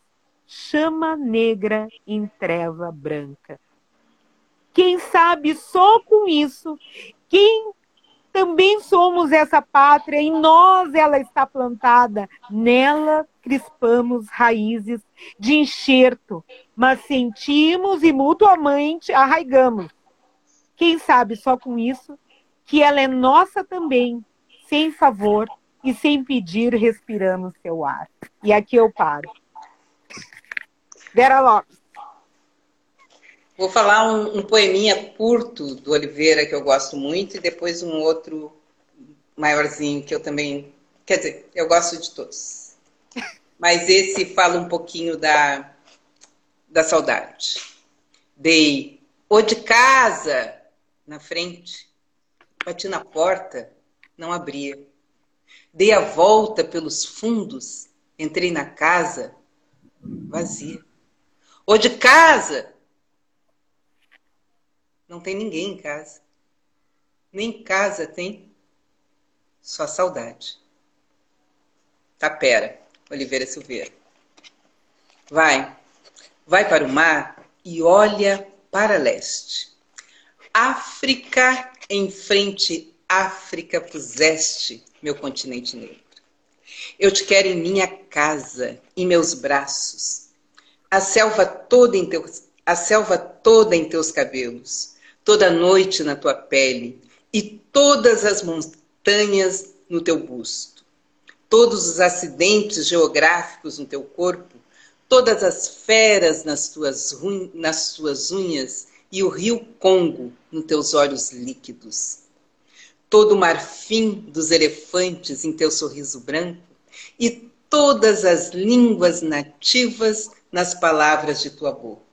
chama negra em treva branca. Quem sabe só com isso, quem também somos essa pátria, em nós ela está plantada, nela crispamos raízes de enxerto, mas sentimos e mutuamente arraigamos. Quem sabe só com isso, que ela é nossa também, sem favor e sem pedir, respirando seu ar. E aqui eu paro. Vera Lopes. Vou falar um, um, poeminha curto do Oliveira que eu gosto muito e depois um outro maiorzinho que eu também. Quer dizer, eu gosto de todos. Mas esse fala um pouquinho da, da saudade. Dei o de casa na frente, bati na porta, não abria. Dei a volta pelos fundos, entrei na casa, vazia. O de casa não tem ninguém em casa. Nem casa tem. Só saudade. Tapera, Oliveira Silveira. Vai, vai para o mar e olha para leste. África em frente, África puseste, meu continente negro. Eu te quero em minha casa, em meus braços. A selva toda em teus, a selva toda em teus cabelos toda noite na tua pele e todas as montanhas no teu busto, todos os acidentes geográficos no teu corpo, todas as feras nas tuas, nas tuas unhas e o rio Congo nos teus olhos líquidos, todo o marfim dos elefantes em teu sorriso branco e todas as línguas nativas nas palavras de tua boca.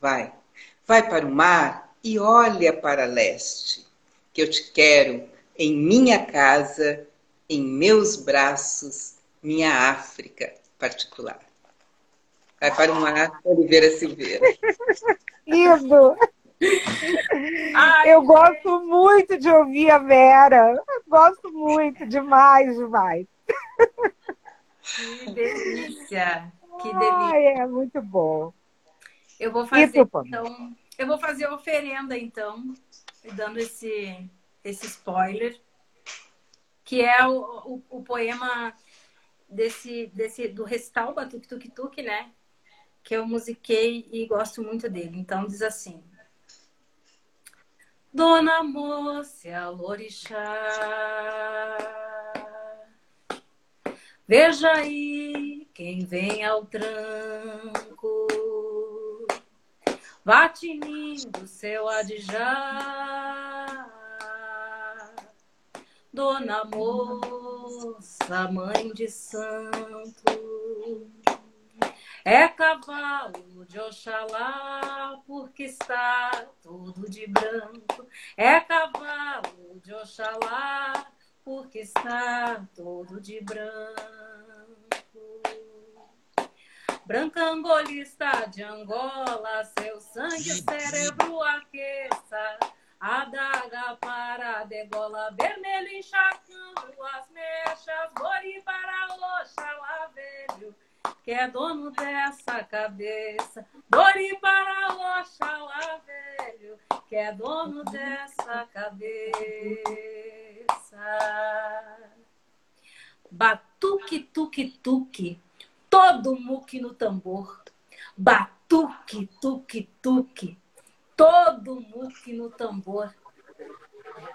Vai, vai para o mar e olha para leste, que eu te quero em minha casa, em meus braços, minha África particular. Vai para o mar, Oliveira Silveira. Lindo! Eu gosto muito de ouvir a Vera. Gosto muito, demais, demais. Que delícia! Que delícia! Ai, é muito bom. Eu vou fazer, então, eu vou fazer a oferenda, então, dando esse, esse spoiler, que é o, o, o poema desse, desse, do recital Batuque Tuk Tuk, né? Que eu musiquei e gosto muito dele. Então, diz assim. Dona Moça Lorixá Veja aí quem vem ao tranco Vá tinindo seu adjá. Dona moça, mãe de santo, é cavalo de Oxalá, porque está todo de branco. É cavalo de Oxalá, porque está todo de branco. Branca angolista de Angola, seu sangue cérebro aqueça. Adaga para degola, vermelho encharcando as mechas. Gori para Oxalá velho, que é dono dessa cabeça. Gori para Oxalá velho, que é dono dessa cabeça. Batuque, tuque, tuque todo muque no tambor. Batuque, tuque, tuque. Todo muque no tambor.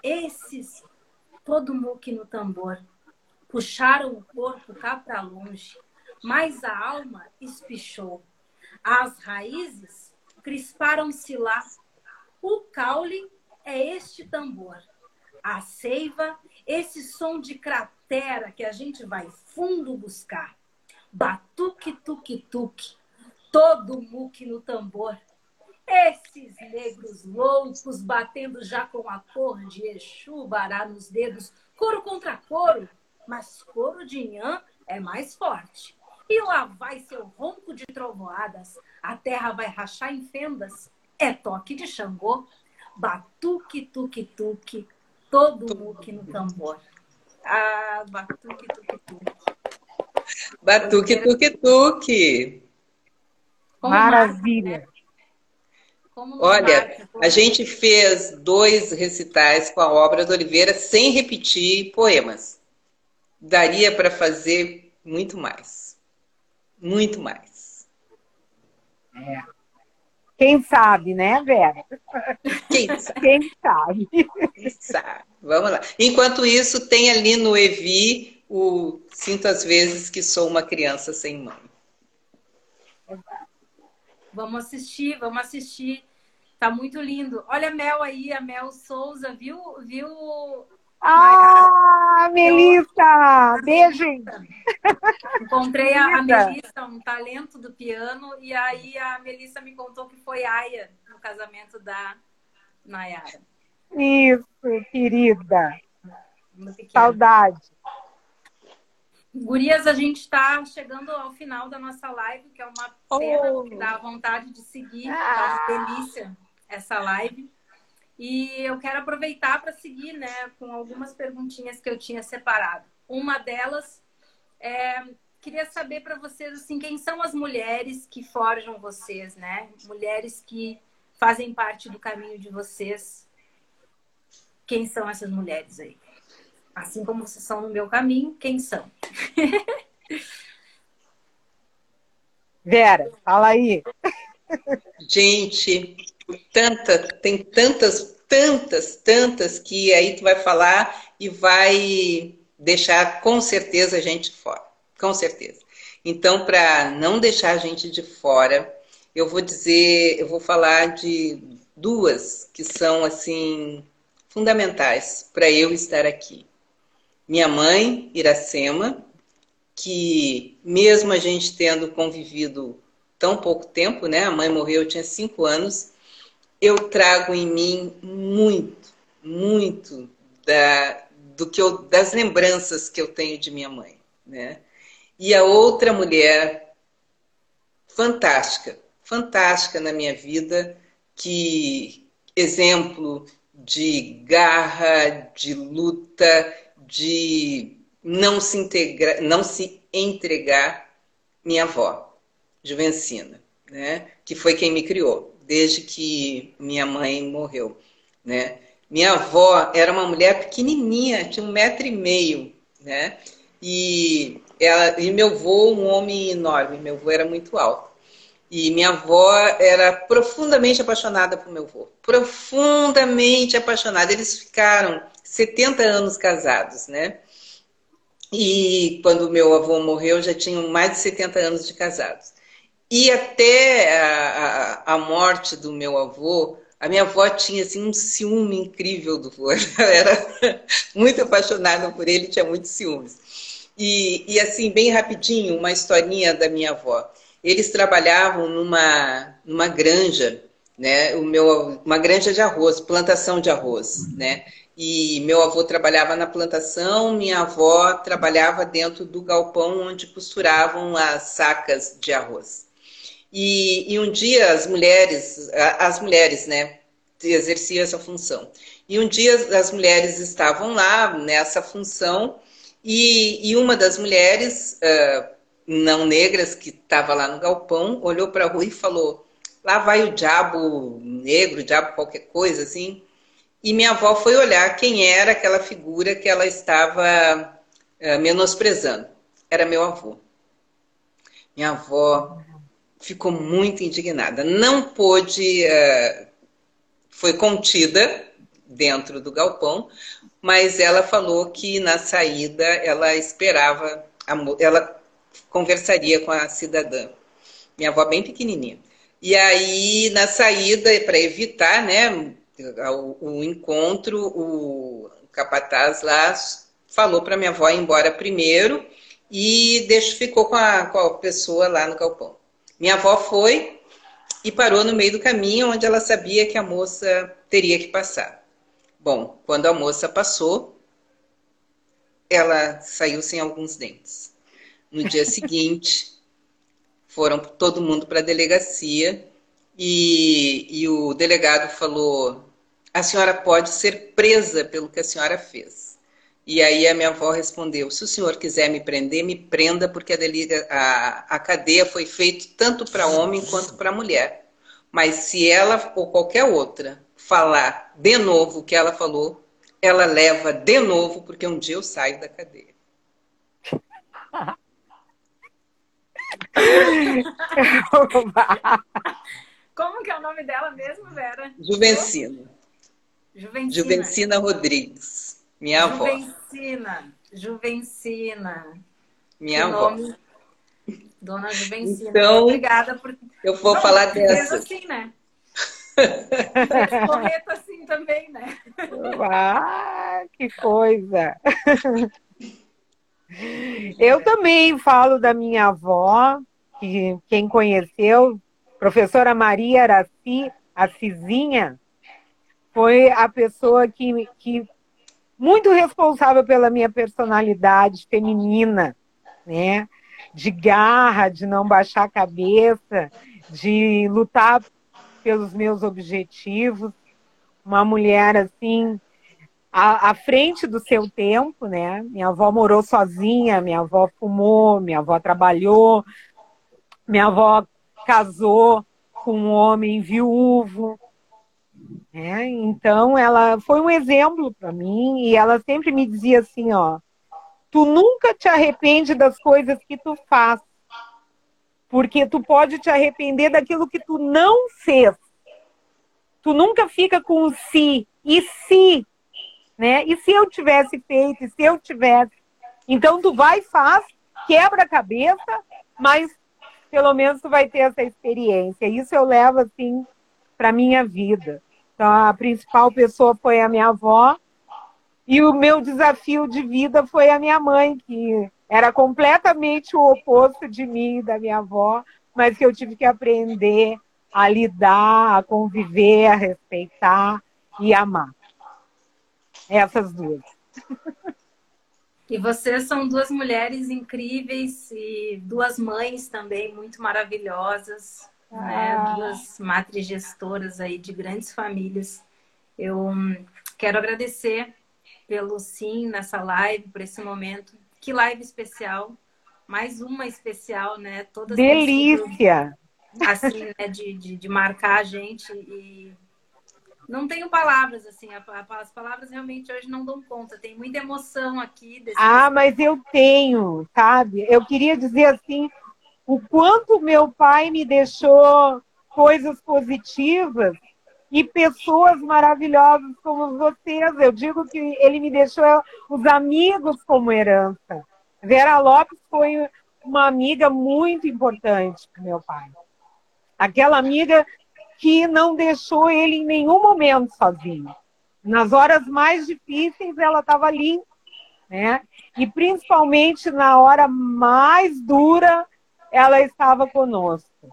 Esses, todo muque no tambor, puxaram o corpo cá para longe, mas a alma espichou. As raízes crisparam-se lá. O caule é este tambor. A seiva, esse som de cratera que a gente vai fundo buscar batuque, tuque, tuque, todo muque no tambor. Esses negros loucos batendo já com a cor de Exu Bará nos dedos, couro contra couro, mas couro de Inhã é mais forte. E lá vai seu ronco de trovoadas, a terra vai rachar em fendas, é toque de Xangô, batuque, tuque, tuque, todo muque no tambor. Ah, batuque, tuque, tuque. Batuque, tuque, tuque. Maravilha. Né? Olha, a gente fez dois recitais com a obra do Oliveira sem repetir poemas. Daria para fazer muito mais. Muito mais. É. Quem sabe, né, Vera? Quem sabe? Quem sabe? Quem sabe? Vamos lá. Enquanto isso, tem ali no Evi o Sinto às vezes que sou uma criança sem mãe. Vamos assistir, vamos assistir. Tá muito lindo. Olha a Mel aí, a Mel Souza, viu? Viu? Ah, Melissa! Beijo! Encontrei a, a Melissa, um talento do piano, e aí a Melissa me contou que foi Aya no casamento da Nayara. Isso, querida. Saudade. Gurias, a gente está chegando ao final da nossa live, que é uma pena, oh. que dá vontade de seguir, ah. tá uma delícia essa live. E eu quero aproveitar para seguir, né, com algumas perguntinhas que eu tinha separado. Uma delas é, queria saber para vocês assim, quem são as mulheres que forjam vocês, né? Mulheres que fazem parte do caminho de vocês. Quem são essas mulheres aí? Assim como vocês são no meu caminho, quem são? Vera, fala aí. Gente, tanta, tem tantas, tantas, tantas que aí tu vai falar e vai deixar com certeza a gente fora. Com certeza. Então, para não deixar a gente de fora, eu vou dizer, eu vou falar de duas que são assim fundamentais para eu estar aqui. Minha mãe, Iracema, que mesmo a gente tendo convivido tão pouco tempo, né? A mãe morreu, eu tinha cinco anos, eu trago em mim muito, muito da, do que eu, das lembranças que eu tenho de minha mãe, né? E a outra mulher fantástica, fantástica na minha vida, que exemplo de garra, de luta, de não se integrar, não se entregar, minha avó, Juvencina, né? Que foi quem me criou desde que minha mãe morreu, né? Minha avó era uma mulher pequenininha, tinha um metro e meio, né? E, ela, e meu avô, um homem enorme, meu avô era muito alto. E minha avó era profundamente apaixonada por meu avô. Profundamente apaixonada. Eles ficaram 70 anos casados, né? E quando meu avô morreu, já tinham mais de 70 anos de casados. E até a, a, a, morte do meu avô, a minha avó tinha assim, um ciúme incrível do avô. Ela era muito apaixonada por ele, tinha muitos ciúmes. E, e assim, bem rapidinho, uma historinha da minha avó. Eles trabalhavam numa, numa granja, né? O meu, uma granja de arroz, plantação de arroz, né? E meu avô trabalhava na plantação, minha avó trabalhava dentro do galpão onde costuravam as sacas de arroz. E, e um dia as mulheres, as mulheres, né, exerciam essa função. E um dia as mulheres estavam lá nessa função e, e uma das mulheres uh, não negras que estava lá no galpão olhou para a rua e falou: lá vai o diabo negro, o diabo qualquer coisa assim. E minha avó foi olhar quem era aquela figura que ela estava uh, menosprezando. Era meu avô. Minha avó ficou muito indignada. Não pôde, uh, foi contida dentro do galpão, mas ela falou que na saída ela esperava, ela conversaria com a cidadã. Minha avó bem pequenininha. E aí, na saída, para evitar né, o, encontro, o capataz lá falou para minha avó ir embora primeiro e deixou, ficou com a, com a pessoa lá no galpão. Minha avó foi e parou no meio do caminho onde ela sabia que a moça teria que passar. Bom, quando a moça passou, ela saiu sem alguns dentes. No dia seguinte, foram todo mundo para a delegacia e, e o delegado falou: a senhora pode ser presa pelo que a senhora fez. E aí a minha avó respondeu: se o senhor quiser me prender, me prenda, porque a, deliga, a, a cadeia foi feita tanto para homem quanto para mulher. Mas se ela ou qualquer outra falar de novo o que ela falou, ela leva de novo, porque um dia eu saio da cadeia. Como que é o nome dela mesmo, Vera? Juvencina. Juvencina. Juvencina Rodrigues. Minha avó. Juvencina. Juvencina. Minha avó. Dona Juvencina. Então, Obrigada por. Eu vou Não, falar dessa. assim, né? Correto assim também, né? Ah, que coisa! Eu também falo da minha avó, que quem conheceu, professora Maria Araci, a Cizinha, foi a pessoa que, que muito responsável pela minha personalidade feminina, né? De garra, de não baixar a cabeça, de lutar pelos meus objetivos. Uma mulher assim à, à, frente do seu tempo, né? Minha avó morou sozinha, minha avó fumou, minha avó trabalhou, minha avó casou com um homem viúvo. Né? Então, ela foi um exemplo para mim e ela sempre me dizia assim, ó, tu nunca te arrepende das coisas que tu faz, porque tu pode te arrepender daquilo que tu não fez. Tu nunca fica com o si. E se né? E se eu tivesse feito, e se eu tivesse. Então tu vai, faz, quebra a cabeça, mas pelo menos tu vai ter essa experiência. Isso eu levo assim para minha vida. Então a principal pessoa foi a minha avó e o meu desafio de vida foi a minha mãe, que era completamente o oposto de mim e da minha avó, mas que eu tive que aprender a lidar, a conviver, a respeitar e amar. Essas duas. E vocês são duas mulheres incríveis e duas mães também muito maravilhosas? Ah. né? Duas matres gestoras aí de grandes famílias. Eu hum, quero agradecer pelo sim nessa live, por esse momento. Que live especial! Mais uma especial, né? Todas Delícia! assim, né? De, de, de marcar a gente e não tenho palavras, assim, as palavras realmente hoje não dão conta. Tem muita emoção aqui. ah, mas eu tenho, sabe? Eu queria dizer assim, o quanto meu pai me deixou coisas positivas e pessoas maravilhosas como vocês. Eu digo que ele me deixou os amigos como herança. Vera Lopes foi uma amiga muito importante para meu pai. Aquela amiga que não deixou ele em nenhum momento sozinho. Nas horas mais difíceis, ela estava ali, né? E principalmente na hora mais dura, ela estava conosco,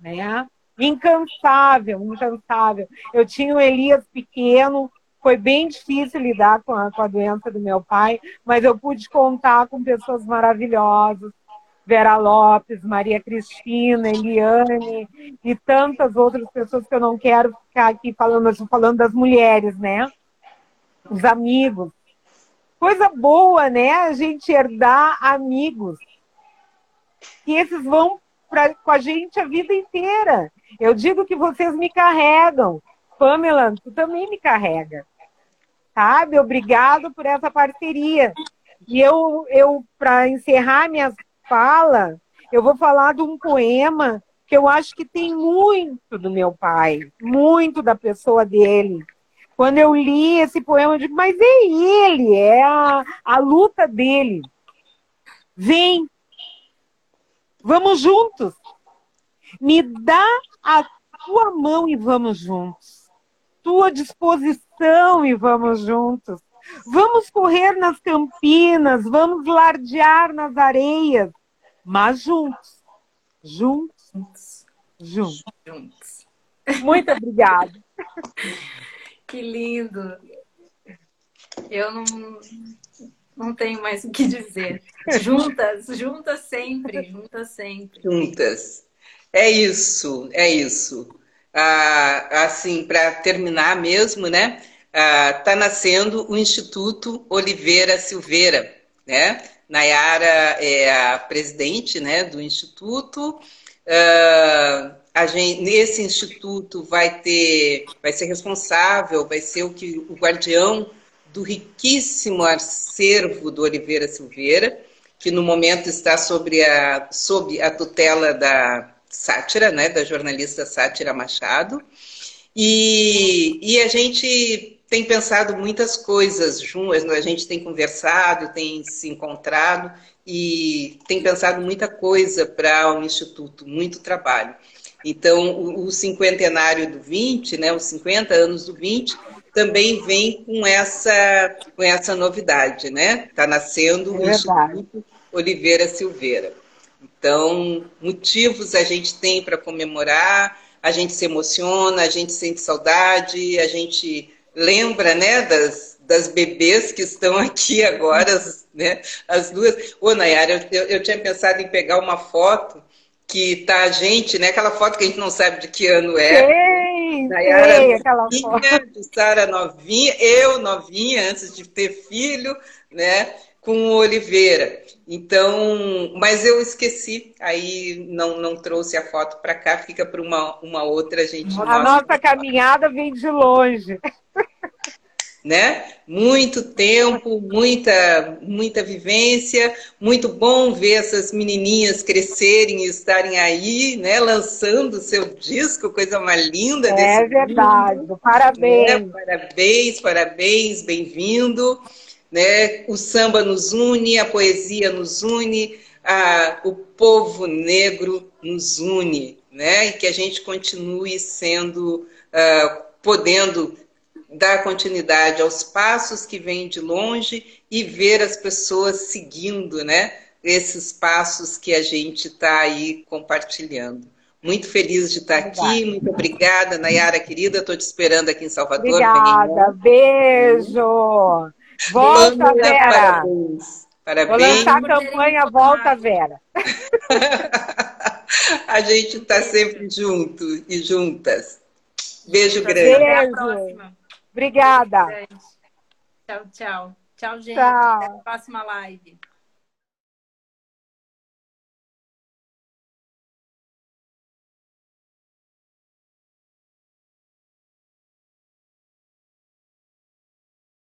né? Incansável, incansável. Eu tinha o Elias pequeno, foi bem difícil lidar com a, com a doença do meu pai, mas eu pude contar com pessoas maravilhosas, Vera Lopes, Maria Cristina, Eliane e tantas outras pessoas que eu não quero ficar aqui falando, eu falando das mulheres, né? Os amigos. Coisa boa, né? A gente herdar amigos. E esses vão pra, com a gente a vida inteira. Eu digo que vocês me carregam. Pamela, tu também me carrega. Sabe? Obrigado por essa parceria. E eu, eu para encerrar minhas fala, eu vou falar de um poema que eu acho que tem muito do meu pai, muito da pessoa dele. Quando eu li esse poema, eu digo, mas é ele, é a, a luta dele. Vem, vamos juntos. Me dá a tua mão e vamos juntos. Tua disposição e vamos juntos. Vamos correr nas campinas, vamos lardear nas areias, mas juntos. Juntos. Juntos. juntos. Muito obrigada. Que lindo. Eu não, não tenho mais o que dizer. Juntas, juntas sempre, juntas sempre. Juntas. É isso, é isso. Ah, assim, para terminar mesmo, né? está ah, nascendo o Instituto Oliveira Silveira, né? Nayara é a presidente né, do Instituto. Uh, a gente, nesse instituto vai ter, vai ser responsável, vai ser o que o guardião do riquíssimo acervo do Oliveira Silveira, que no momento está sobre a, sob a tutela da Sátira, né, da jornalista Sátira Machado. E, e a gente tem pensado muitas coisas juntas, a gente tem conversado, tem se encontrado e tem pensado muita coisa para o Instituto, muito trabalho. Então, o, o cinquentenário do 20, né, os 50 anos do 20, também vem com essa, com essa novidade, né? Está nascendo é o Instituto Oliveira Silveira. Então, motivos a gente tem para comemorar, a gente se emociona, a gente sente saudade, a gente lembra, né, das, das bebês que estão aqui agora, as, né, as duas. Ô, Nayara, eu, eu tinha pensado em pegar uma foto que tá a gente, né? Aquela foto que a gente não sabe de que ano é. Sim, Nayara sei, aquela foto. Sara novinha, eu novinha, antes de ter filho, né? Com o Oliveira. Então, mas eu esqueci, aí não, não trouxe a foto para cá, fica para uma, uma outra a gente. A nossa caminhada vem de longe né? Muito tempo, muita, muita vivência, muito bom ver essas menininhas crescerem e estarem aí, né? Lançando seu disco, coisa mais linda. É verdade, mundo, parabéns. Né? Parabéns, parabéns, bem-vindo. Né? O samba nos une, a poesia nos une, a, o povo negro nos une, né? E que a gente continue sendo, uh, podendo dar continuidade aos passos que vêm de longe e ver as pessoas seguindo, né? Esses passos que a gente está aí compartilhando. Muito feliz de estar aqui, muito obrigada, Nayara querida, estou te esperando aqui em Salvador. Obrigada, beijo. Volta, Vera. Parabéns. Parabéns. Vou lançar a campanha Volta, Vera. a gente está sempre junto e juntas. Beijo grande. Beijo. Até a próxima. Obrigada. Tchau, tchau. Tchau, gente. Tchau. Até a próxima live.